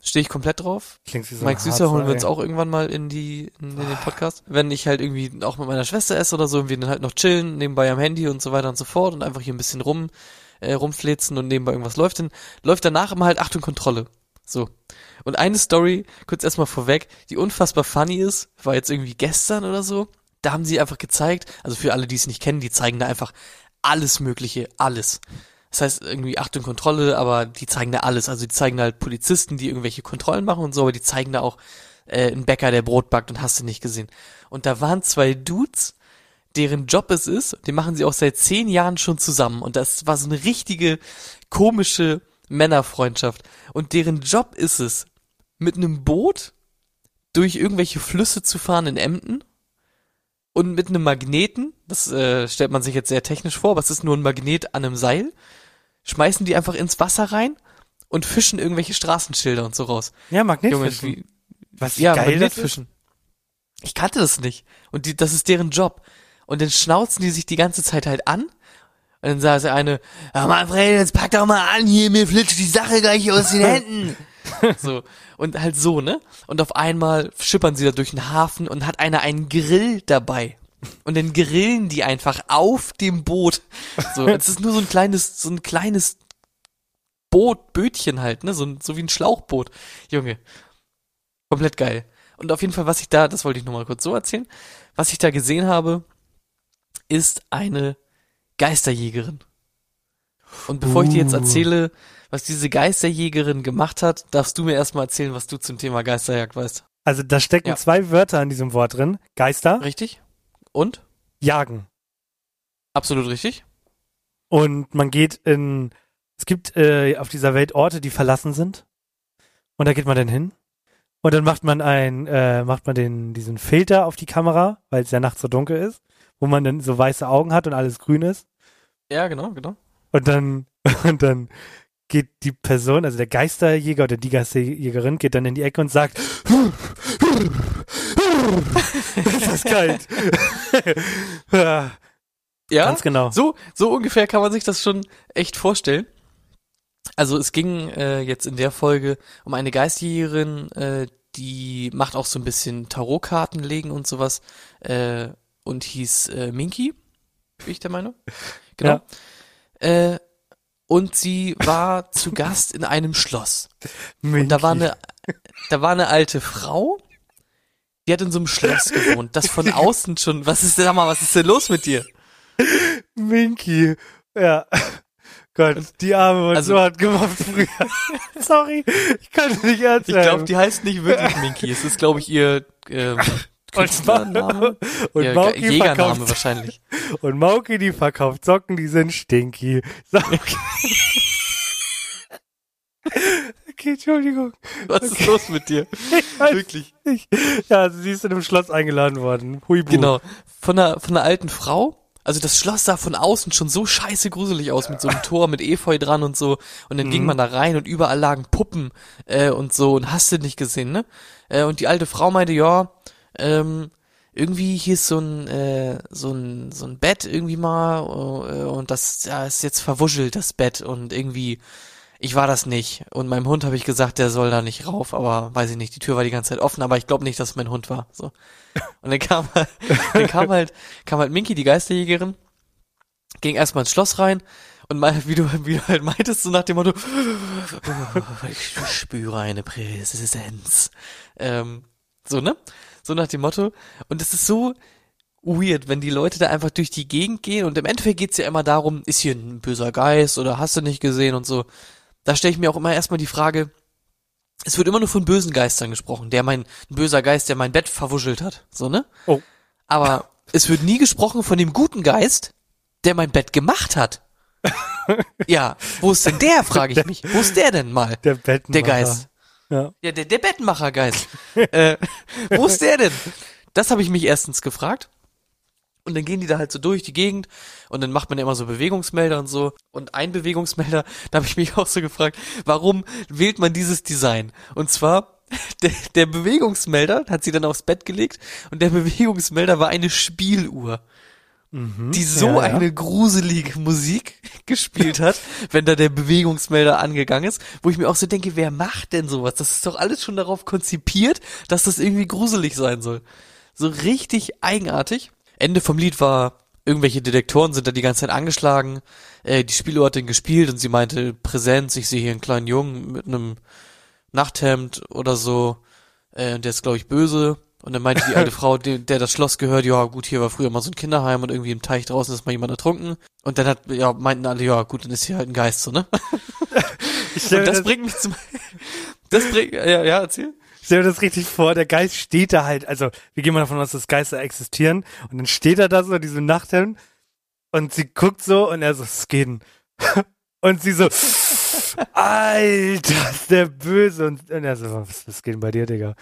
Stehe ich komplett drauf. klingt wie so Mike Süßer holen wir uns auch irgendwann mal in die in, in den Podcast. Wenn ich halt irgendwie auch mit meiner Schwester esse oder so und wir dann halt noch chillen, nebenbei am Handy und so weiter und so fort und einfach hier ein bisschen rum äh, rumflitzen und nebenbei irgendwas läuft, dann läuft danach immer halt Achtung Kontrolle. So. Und eine Story, kurz erstmal vorweg, die unfassbar funny ist, war jetzt irgendwie gestern oder so. Da haben sie einfach gezeigt, also für alle, die es nicht kennen, die zeigen da einfach alles Mögliche, alles. Das heißt irgendwie Achtung Kontrolle, aber die zeigen da alles. Also die zeigen da halt Polizisten, die irgendwelche Kontrollen machen und so, aber die zeigen da auch äh, einen Bäcker, der Brot backt und hast du nicht gesehen. Und da waren zwei Dudes, deren Job es ist, den machen sie auch seit zehn Jahren schon zusammen. Und das war so eine richtige komische Männerfreundschaft. Und deren Job ist es, mit einem Boot durch irgendwelche Flüsse zu fahren in Emden und mit einem Magneten, das äh, stellt man sich jetzt sehr technisch vor, es ist nur ein Magnet an einem Seil, schmeißen die einfach ins Wasser rein und fischen irgendwelche Straßenschilder und so raus. Ja, Junge, Magnetfischen. wie, Was ja, geil. Magnetfischen. Ich kannte das nicht. Und die, das ist deren Job. Und dann schnauzen die sich die ganze Zeit halt an. Und dann sagt der eine, ja Manfred, jetzt pack doch mal an hier, mir flitscht die Sache gleich aus den Händen. so. Und halt so, ne? Und auf einmal schippern sie da durch den Hafen und hat einer einen Grill dabei. Und dann grillen die einfach auf dem Boot. So, es ist nur so ein kleines, so ein kleines Boot, Bötchen halt, ne? So, ein- so wie ein Schlauchboot. Junge. Komplett geil. Und auf jeden Fall, was ich da, das wollte ich nur mal kurz so erzählen, was ich da gesehen habe, ist eine Geisterjägerin. Und bevor ich dir jetzt Uh. erzähle, was diese Geisterjägerin gemacht hat, darfst du mir erstmal erzählen, was du zum Thema Geisterjagd weißt. Also da stecken Ja. zwei Wörter an diesem Wort drin. Geister, Richtig? Und? jagen. Absolut richtig? Und man geht in, es gibt äh, auf dieser Welt Orte, die verlassen sind. Und da geht man dann hin. Und dann macht man ein, äh, macht man den, diesen Filter auf die Kamera, weil es ja nachts so dunkel ist, wo man dann so weiße Augen hat und alles grün ist. Ja, genau, genau. Und dann, und dann geht die Person, also der Geisterjäger oder die Geisterjägerin geht dann in die Ecke und sagt, ist das kalt. ja, Ja, Ganz genau. So, so ungefähr kann man sich das schon echt vorstellen. Also es ging äh, jetzt in der Folge um eine Geistjägerin, äh, die macht auch so ein bisschen Tarotkarten legen und sowas äh, und hieß äh, Minky, bin ich der Meinung. Genau. Äh, und sie war zu Gast in einem Schloss. Und da war eine, da war eine alte Frau, die hat in so einem Schloss gewohnt, das von außen schon, was ist denn, sag mal, was ist denn los mit dir? Minky. Ja. Gott, die Arme wurde Also- so hart gemobbt früher. Sorry, ich kann es nicht ernst Ich glaube, die heißt nicht wirklich Minky. Es ist, glaube ich, ihr ähm, Künstlername. und Mauki Ge- Jägername verkauft wahrscheinlich. und Mauki die verkauft Socken, die sind stinky. So. Okay, Entschuldigung. Was ist los mit dir? Ich weiß Wirklich. nicht. Ja, also sie ist in einem Schloss eingeladen worden. Huibu. Genau. Von einer, von einer alten Frau. Also das Schloss sah von außen schon so scheiße gruselig aus mit so einem Tor mit Efeu dran und so. Und dann ging man da rein und überall lagen Puppen äh, und so und hast du nicht gesehen, ne? Äh, und die alte Frau meinte, ja, ähm, irgendwie hier ist so ein, äh, so ein, so ein Bett irgendwie mal äh, und das ja, ist jetzt verwuschelt, das Bett und irgendwie, ich war das nicht. Und meinem Hund habe ich gesagt, der soll da nicht rauf, aber weiß ich nicht, die Tür war die ganze Zeit offen, aber ich glaube nicht, dass es mein Hund war. So. Und dann kam, dann kam halt, kam halt Minky, die Geisterjägerin, ging erstmal ins Schloss rein und mal, wie du, wie du halt meintest, so nach dem Motto, ich spüre eine Präsenz. Ähm, so, ne? So nach dem Motto. Und es ist so weird, wenn die Leute da einfach durch die Gegend gehen und im Endeffekt geht's ja immer darum, ist hier ein böser Geist oder hast du nicht gesehen und so. Da stelle ich mir auch immer erstmal die Frage, es wird immer nur von bösen Geistern gesprochen, der mein, ein böser Geist, der mein Bett verwuschelt hat, so, ne? Oh. Aber es wird nie gesprochen von dem guten Geist, der mein Bett gemacht hat. ja, wo ist denn der, frage ich mich. Wo ist der denn mal? Der Bettmacher. Der Geist. Ja. Ja, der, der Bettenmacher-Geist. äh, wo ist der denn? Das habe ich mich erstens gefragt. Und dann gehen die da halt so durch die Gegend und dann macht man ja immer so Bewegungsmelder und so. Und ein Bewegungsmelder, da habe ich mich auch so gefragt, warum wählt man dieses Design? Und zwar, der, der Bewegungsmelder hat sie dann aufs Bett gelegt und der Bewegungsmelder war eine Spieluhr die so ja, ja. eine gruselige Musik gespielt hat, wenn da der Bewegungsmelder angegangen ist, wo ich mir auch so denke, wer macht denn sowas? Das ist doch alles schon darauf konzipiert, dass das irgendwie gruselig sein soll. So richtig eigenartig. Ende vom Lied war, irgendwelche Detektoren sind da die ganze Zeit angeschlagen, äh, die Spieluhr hat den gespielt und sie meinte, Präsenz, ich sehe hier einen kleinen Jungen mit einem Nachthemd oder so, äh, und der ist, glaube ich, böse. Und dann meinte die alte Frau, die, der das Schloss gehört, ja gut, hier war früher mal so ein Kinderheim und irgendwie im Teich draußen ist mal jemand ertrunken. Und dann hat, ja, meinten alle, ja gut, dann ist hier halt ein Geist, so, ne? Und das, bringt mich zum, das bringt, ja, ja, erzähl. Stell mir das richtig vor, der Geist steht da halt, also wir gehen mal davon aus, dass Geister existieren und dann steht er da so, diese Nachthemd und sie guckt so und er so, es geht. Und sie so, Alter, ist der böse. Und, und er so, was, was geht denn bei dir, Digga?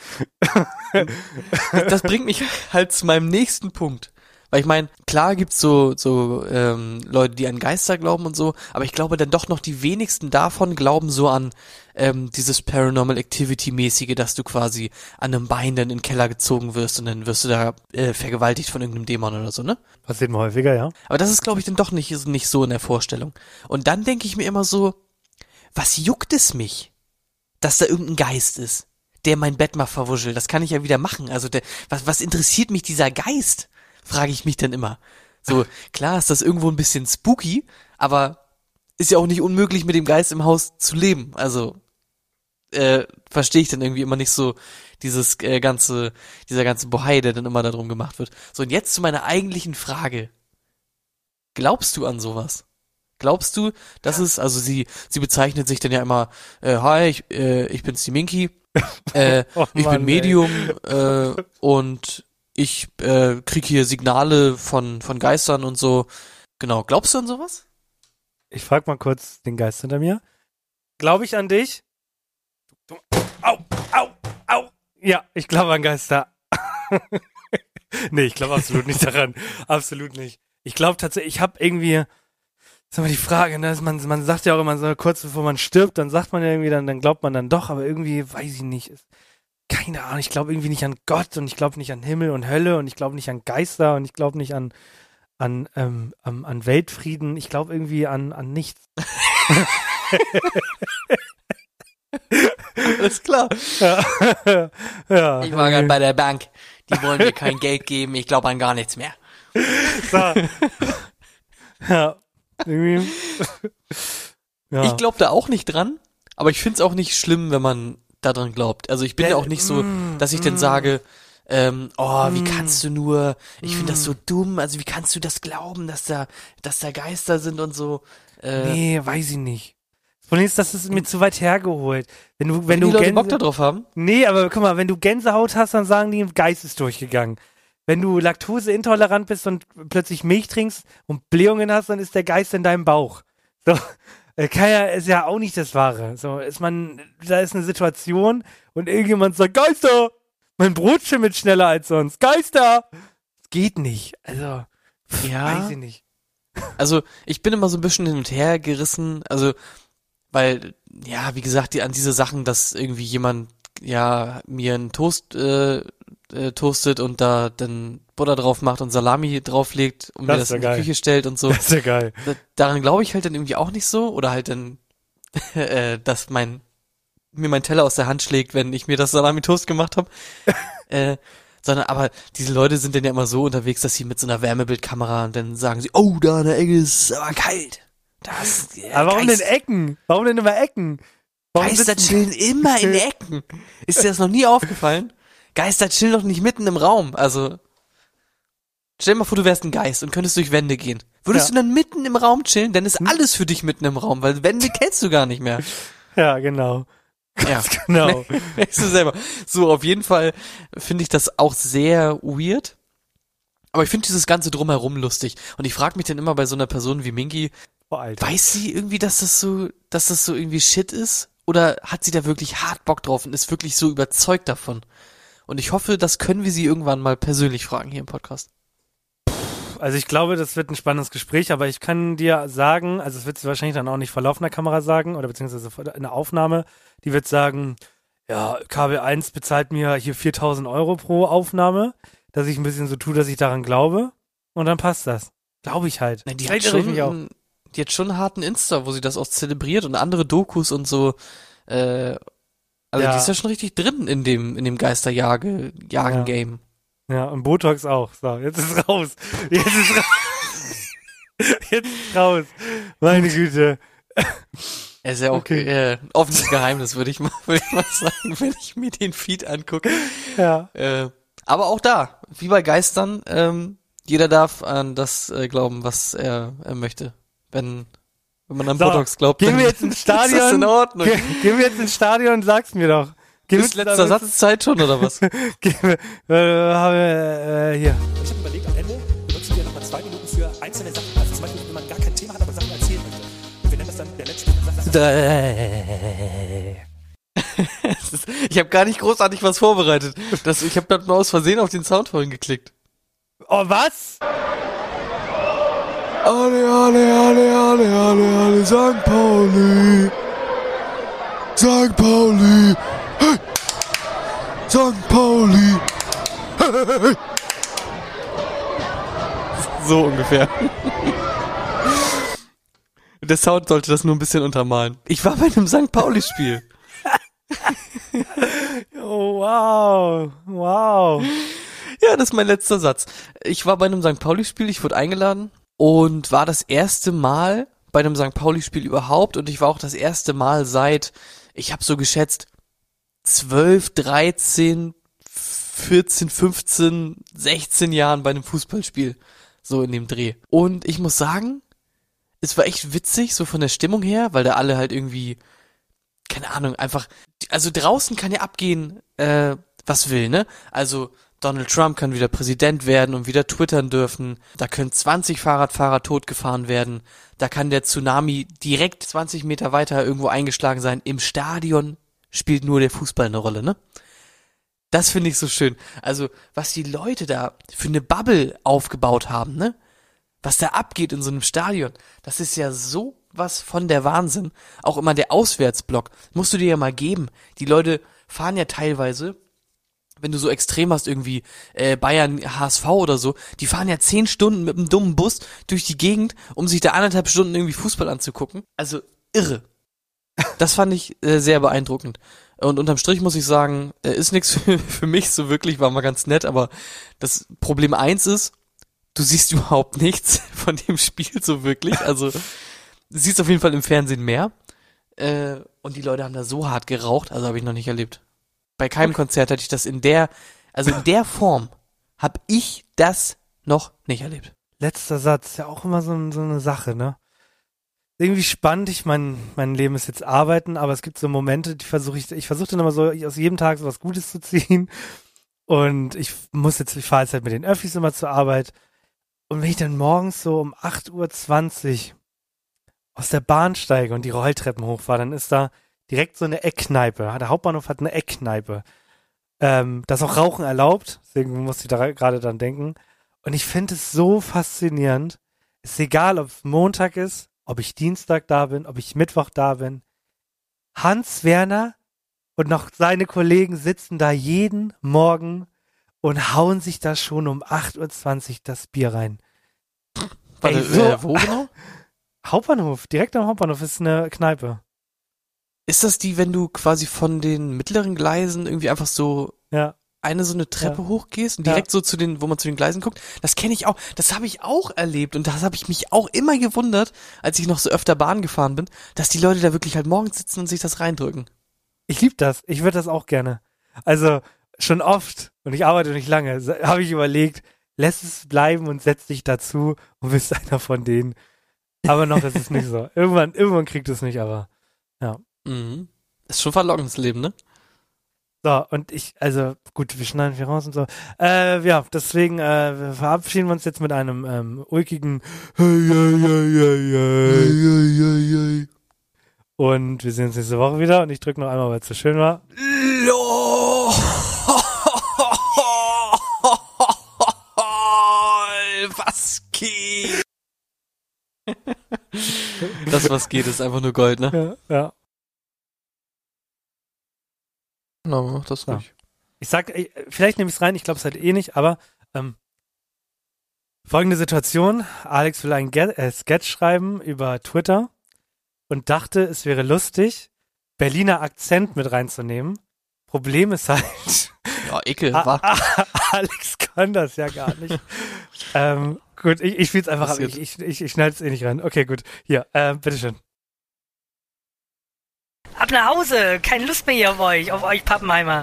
das bringt mich halt zu meinem nächsten Punkt. Weil ich meine, klar gibt's so, so ähm, Leute, die an Geister glauben und so, aber ich glaube dann doch noch die wenigsten davon glauben so an ähm, dieses Paranormal Activity-mäßige, dass du quasi an einem Bein dann in den Keller gezogen wirst und dann wirst du da äh, vergewaltigt von irgendeinem Dämon oder so, ne? Passiert mal häufiger, ja? Aber das ist, glaube ich, dann doch nicht, nicht so in der Vorstellung. Und dann denke ich mir immer so, was juckt es mich, dass da irgendein Geist ist, der mein Bett mal verwuschelt? Das kann ich ja wieder machen. Also der, was, was interessiert mich dieser Geist? Frage ich mich dann immer. So, klar ist das irgendwo ein bisschen spooky, aber ist ja auch nicht unmöglich, mit dem Geist im Haus zu leben. Also, äh, verstehe ich dann irgendwie immer nicht so dieses äh, ganze, dieser ganze Bohai, der dann immer darum gemacht wird. So, und jetzt zu meiner eigentlichen Frage. Glaubst du an sowas? Glaubst du, dass es, also sie, sie bezeichnet sich dann ja immer, äh, hi, ich, äh, ich bin's die Minky, äh, Oh ich Mann, bin Medium äh, und ich äh, krieg hier Signale von, von Geistern und so. Genau, glaubst du an sowas? Ich frag mal kurz den Geist hinter mir. Glaube ich an dich? Au, au, au. Ja, ich glaube an Geister. nee, ich glaube absolut nicht daran. absolut nicht. Ich glaube tatsächlich, ich habe irgendwie, ist immer die Frage, ne, man, man sagt ja auch immer so kurz bevor man stirbt, dann sagt man ja irgendwie, dann, dann glaubt man dann doch, aber irgendwie, weiß ich nicht, ist, keine Ahnung, ich glaube irgendwie nicht an Gott und ich glaube nicht an Himmel und Hölle und ich glaube nicht an Geister und ich glaube nicht an, an, ähm, an, an Weltfrieden, ich glaube irgendwie an, an nichts. Alles klar. Ja. ja. Ich war gerade bei der Bank. Die wollen mir kein Geld geben. Ich glaube an gar nichts mehr. So. ja. Ja. Ich glaube da auch nicht dran, aber ich find's auch nicht schlimm, wenn man daran glaubt. Also ich bin Ja, ja auch nicht so, mm, dass ich dann mm. sage, ähm, oh, wie Mm. kannst du nur, ich finde das so Mm. dumm, also wie kannst du das glauben, dass da, dass da Geister sind und so. Äh, nee, weiß ich nicht. Das Problem ist, das ist mir zu weit hergeholt. Wenn du, wenn wenn du die Leute Gänse, Bock darauf haben. Nee, aber guck mal, wenn du Gänsehaut hast, dann sagen die, Geist ist durchgegangen. Wenn du laktoseintolerant bist und plötzlich Milch trinkst und Blähungen hast, dann ist der Geist in deinem Bauch. So, äh, kann ja, ist ja auch nicht das Wahre. So, ist man, da ist eine Situation und irgendjemand sagt, Geister! Mein Brot schimmelt schneller als sonst. Geister! Das geht nicht. Also, Ja. weiß ich nicht. Also ich bin immer so ein bisschen hin und her gerissen, also weil ja, wie gesagt, die, an diese Sachen, dass irgendwie jemand ja mir einen Toast äh, äh, toastet und da dann Butter drauf macht und Salami drauflegt und mir Das das wär in die geil. Küche stellt und so. Das ist ja geil. Da, daran glaube ich halt dann irgendwie auch nicht so oder halt dann äh, dass mein mir mein Teller aus der Hand schlägt, wenn ich mir das Salami Toast gemacht habe. äh, Sondern, aber diese Leute sind dann ja immer so unterwegs, dass sie mit so einer Wärmebildkamera und dann sagen sie, oh, da an der Ecke ist aber kalt. Das, äh, Aber warum denn Ecken? Warum denn immer Ecken? Warum Geister chillen immer in Ecken. Ist dir das noch nie aufgefallen? Geister chillen doch nicht mitten im Raum. Also, stell dir mal vor, du wärst ein Geist und könntest durch Wände gehen. Würdest Ja. du dann mitten im Raum chillen? Dann ist alles für dich mitten im Raum, weil Wände kennst du gar nicht mehr. Ja, genau. Ja, Genau. merkst du selber. So, auf jeden Fall finde ich das auch sehr weird. Aber ich finde dieses ganze Drumherum lustig. Und ich frage mich dann immer bei so einer Person wie Minky, Alter. Weiß sie irgendwie, dass das so, dass das so irgendwie Shit ist? Oder hat sie da wirklich hart Bock drauf und ist wirklich so überzeugt davon? Und ich hoffe, das können wir sie irgendwann mal persönlich fragen hier im Podcast. Also ich glaube, das wird ein spannendes Gespräch, aber ich kann dir sagen, also es wird sie wahrscheinlich dann auch nicht vor laufender Kamera sagen oder beziehungsweise in der Aufnahme, die wird sagen, ja, KB1 bezahlt mir hier 4000 Euro pro Aufnahme, dass ich ein bisschen so tue, dass ich daran glaube und dann passt das. Glaube ich halt. Na, die, hat schon, mich auch. die hat schon einen harten Insta, wo sie das auch zelebriert und andere Dokus und so. Äh, also Ja. die ist ja schon richtig drin in dem, in dem Geisterjage, Ja. Ja, und Botox auch. So, jetzt ist raus. Jetzt ist raus. Jetzt ist raus. Meine Güte. Er ist ja auch Okay. äh, offenes Geheimnis, würde ich mal, würde ich mal sagen, wenn ich mir den Feed angucke. Ja. Äh, aber auch da, wie bei Geistern, ähm, jeder darf an das äh, glauben, was er, er möchte. Wenn, wenn man an So, Botox glaubt, gehen dann wir jetzt ins ist das Stadion. in Ordnung. Ge gehen wir jetzt ins Stadion und sag's mir doch. Gehen Ist wir- letzter Satz Zeit schon, oder was? Gehen wir, äh, haben wir, äh, hier. Ich habe überlegt, am Ende benutzen wir nochmal zwei Minuten für einzelne Sachen. Also zum Beispiel, wenn man gar kein Thema hat, aber Sachen erzählen möchte. Und wir nennen das dann der letzte Satz. Ist- ich habe gar nicht großartig was vorbereitet. Das, ich habe dann mal aus Versehen auf den Sound vorhin geklickt. Oh, was? Alle, alle, alle, alle, alle, alle, St. Pauli. St. Pauli. Hey. St. Pauli. So ungefähr. Der Sound sollte das nur ein bisschen untermalen. Ich war bei einem St. Pauli-Spiel. Oh, wow. Wow. Ja, das ist mein letzter Satz. Ich war bei einem St. Pauli-Spiel, ich wurde eingeladen und war das erste Mal bei einem St. Pauli-Spiel überhaupt und ich war auch das erste Mal seit, ich habe so geschätzt, 12, 13, 14, 15, 16 Jahren bei einem Fußballspiel. So in dem Dreh. Und ich muss sagen, es war echt witzig, so von der Stimmung her, weil da alle halt irgendwie, keine Ahnung, einfach, also draußen kann ja abgehen, äh, was will, ne? Also Donald Trump kann wieder Präsident werden und wieder twittern dürfen. Da können 20 Fahrradfahrer totgefahren werden. Da kann der Tsunami direkt 20 Meter weiter irgendwo eingeschlagen sein. Im Stadion spielt nur der Fußball eine Rolle, ne? Das finde ich so schön. Also, was die Leute da für eine Bubble aufgebaut haben, ne? Was da abgeht in so einem Stadion, das ist ja so was von der Wahnsinn. Auch immer der Auswärtsblock. Musst du dir ja mal geben. Die Leute fahren ja teilweise wenn du so extrem hast, irgendwie äh, Bayern, HSV oder so, die fahren ja zehn Stunden mit einem dummen Bus durch die Gegend, um sich da anderthalb Stunden irgendwie Fußball anzugucken. Also irre. Das fand ich äh, sehr beeindruckend. Und unterm Strich muss ich sagen, äh, ist nichts für, für mich so wirklich, war mal ganz nett, aber das Problem eins ist, du siehst überhaupt nichts von dem Spiel so wirklich. Also du siehst auf jeden Fall im Fernsehen mehr. Äh, und die Leute haben da so hart geraucht, also habe ich noch nicht erlebt. Bei keinem Konzert hatte ich das in der, also in der Form, habe ich das noch nicht erlebt. Letzter Satz, ja auch immer so, so eine Sache, ne? Irgendwie spannend, ich mein, mein Leben ist jetzt Arbeiten, aber es gibt so Momente, die versuche ich, ich versuche dann immer so aus jedem Tag so was Gutes zu ziehen. Und ich muss jetzt, ich fahre jetzt halt mit den Öffis immer zur Arbeit. Und wenn ich dann morgens so um 8.20 Uhr aus der Bahn steige und die Rolltreppen hochfahre, dann ist da direkt so eine Eckkneipe. Der Hauptbahnhof hat eine Eckkneipe. Ähm, das ist auch Rauchen erlaubt, deswegen muss ich da gerade dran denken. Und ich finde es so faszinierend. Ist egal, ob es Montag ist, ob ich Dienstag da bin, ob ich Mittwoch da bin. Hans Werner und noch seine Kollegen sitzen da jeden Morgen und hauen sich da schon um 8.20 Uhr das Bier rein. Warte, Ey, so- äh, wo genau? Hauptbahnhof, direkt am Hauptbahnhof ist eine Kneipe. Ist das die, wenn du quasi von den mittleren Gleisen irgendwie einfach so Ja. eine so eine Treppe Ja. hochgehst und Ja. direkt so zu den, wo man zu den Gleisen guckt. Das kenne ich auch. Das habe ich auch erlebt und das habe ich mich auch immer gewundert, als ich noch so öfter Bahn gefahren bin, dass die Leute da wirklich halt morgens sitzen und sich das reindrücken. Ich liebe das. Ich würde das auch gerne. Also schon oft, und ich arbeite nicht lange, habe ich überlegt, lässt es bleiben und setz dich dazu und bist einer von denen. Aber noch ist es nicht so. Irgendwann, irgendwann kriegt es nicht, aber. Mhm. Ist schon verlockend, das Leben, ne? So, und ich, also gut, wir schneiden viel raus und so. Äh, ja, deswegen äh, wir verabschieden wir uns jetzt mit einem ähm, ulkigen hey, hey, hey, hey, hey, hey, hey, hey. Und wir sehen uns nächste Woche wieder und ich drücke noch einmal, weil es so schön war. Was geht? Das, was geht, ist einfach nur Gold, ne? Ja, ja. Na, mach das Ja. ruhig. Ich sag, äh, vielleicht nehme ich es rein, ich glaube es halt eh nicht, aber ähm, folgende Situation. Alex will einen Ge äh, Sketch schreiben über Twitter und dachte, es wäre lustig, Berliner Akzent mit reinzunehmen. Problem ist halt, Ja, ekel, A- wa? A- Alex kann das ja gar nicht. ähm, gut, ich, ich spiele es einfach ab. Ich, ich, ich schneide es eh nicht rein. Okay, gut. Hier, äh, bitteschön. Ab nach Hause, keine Lust mehr hier auf euch, auf euch Pappenheimer.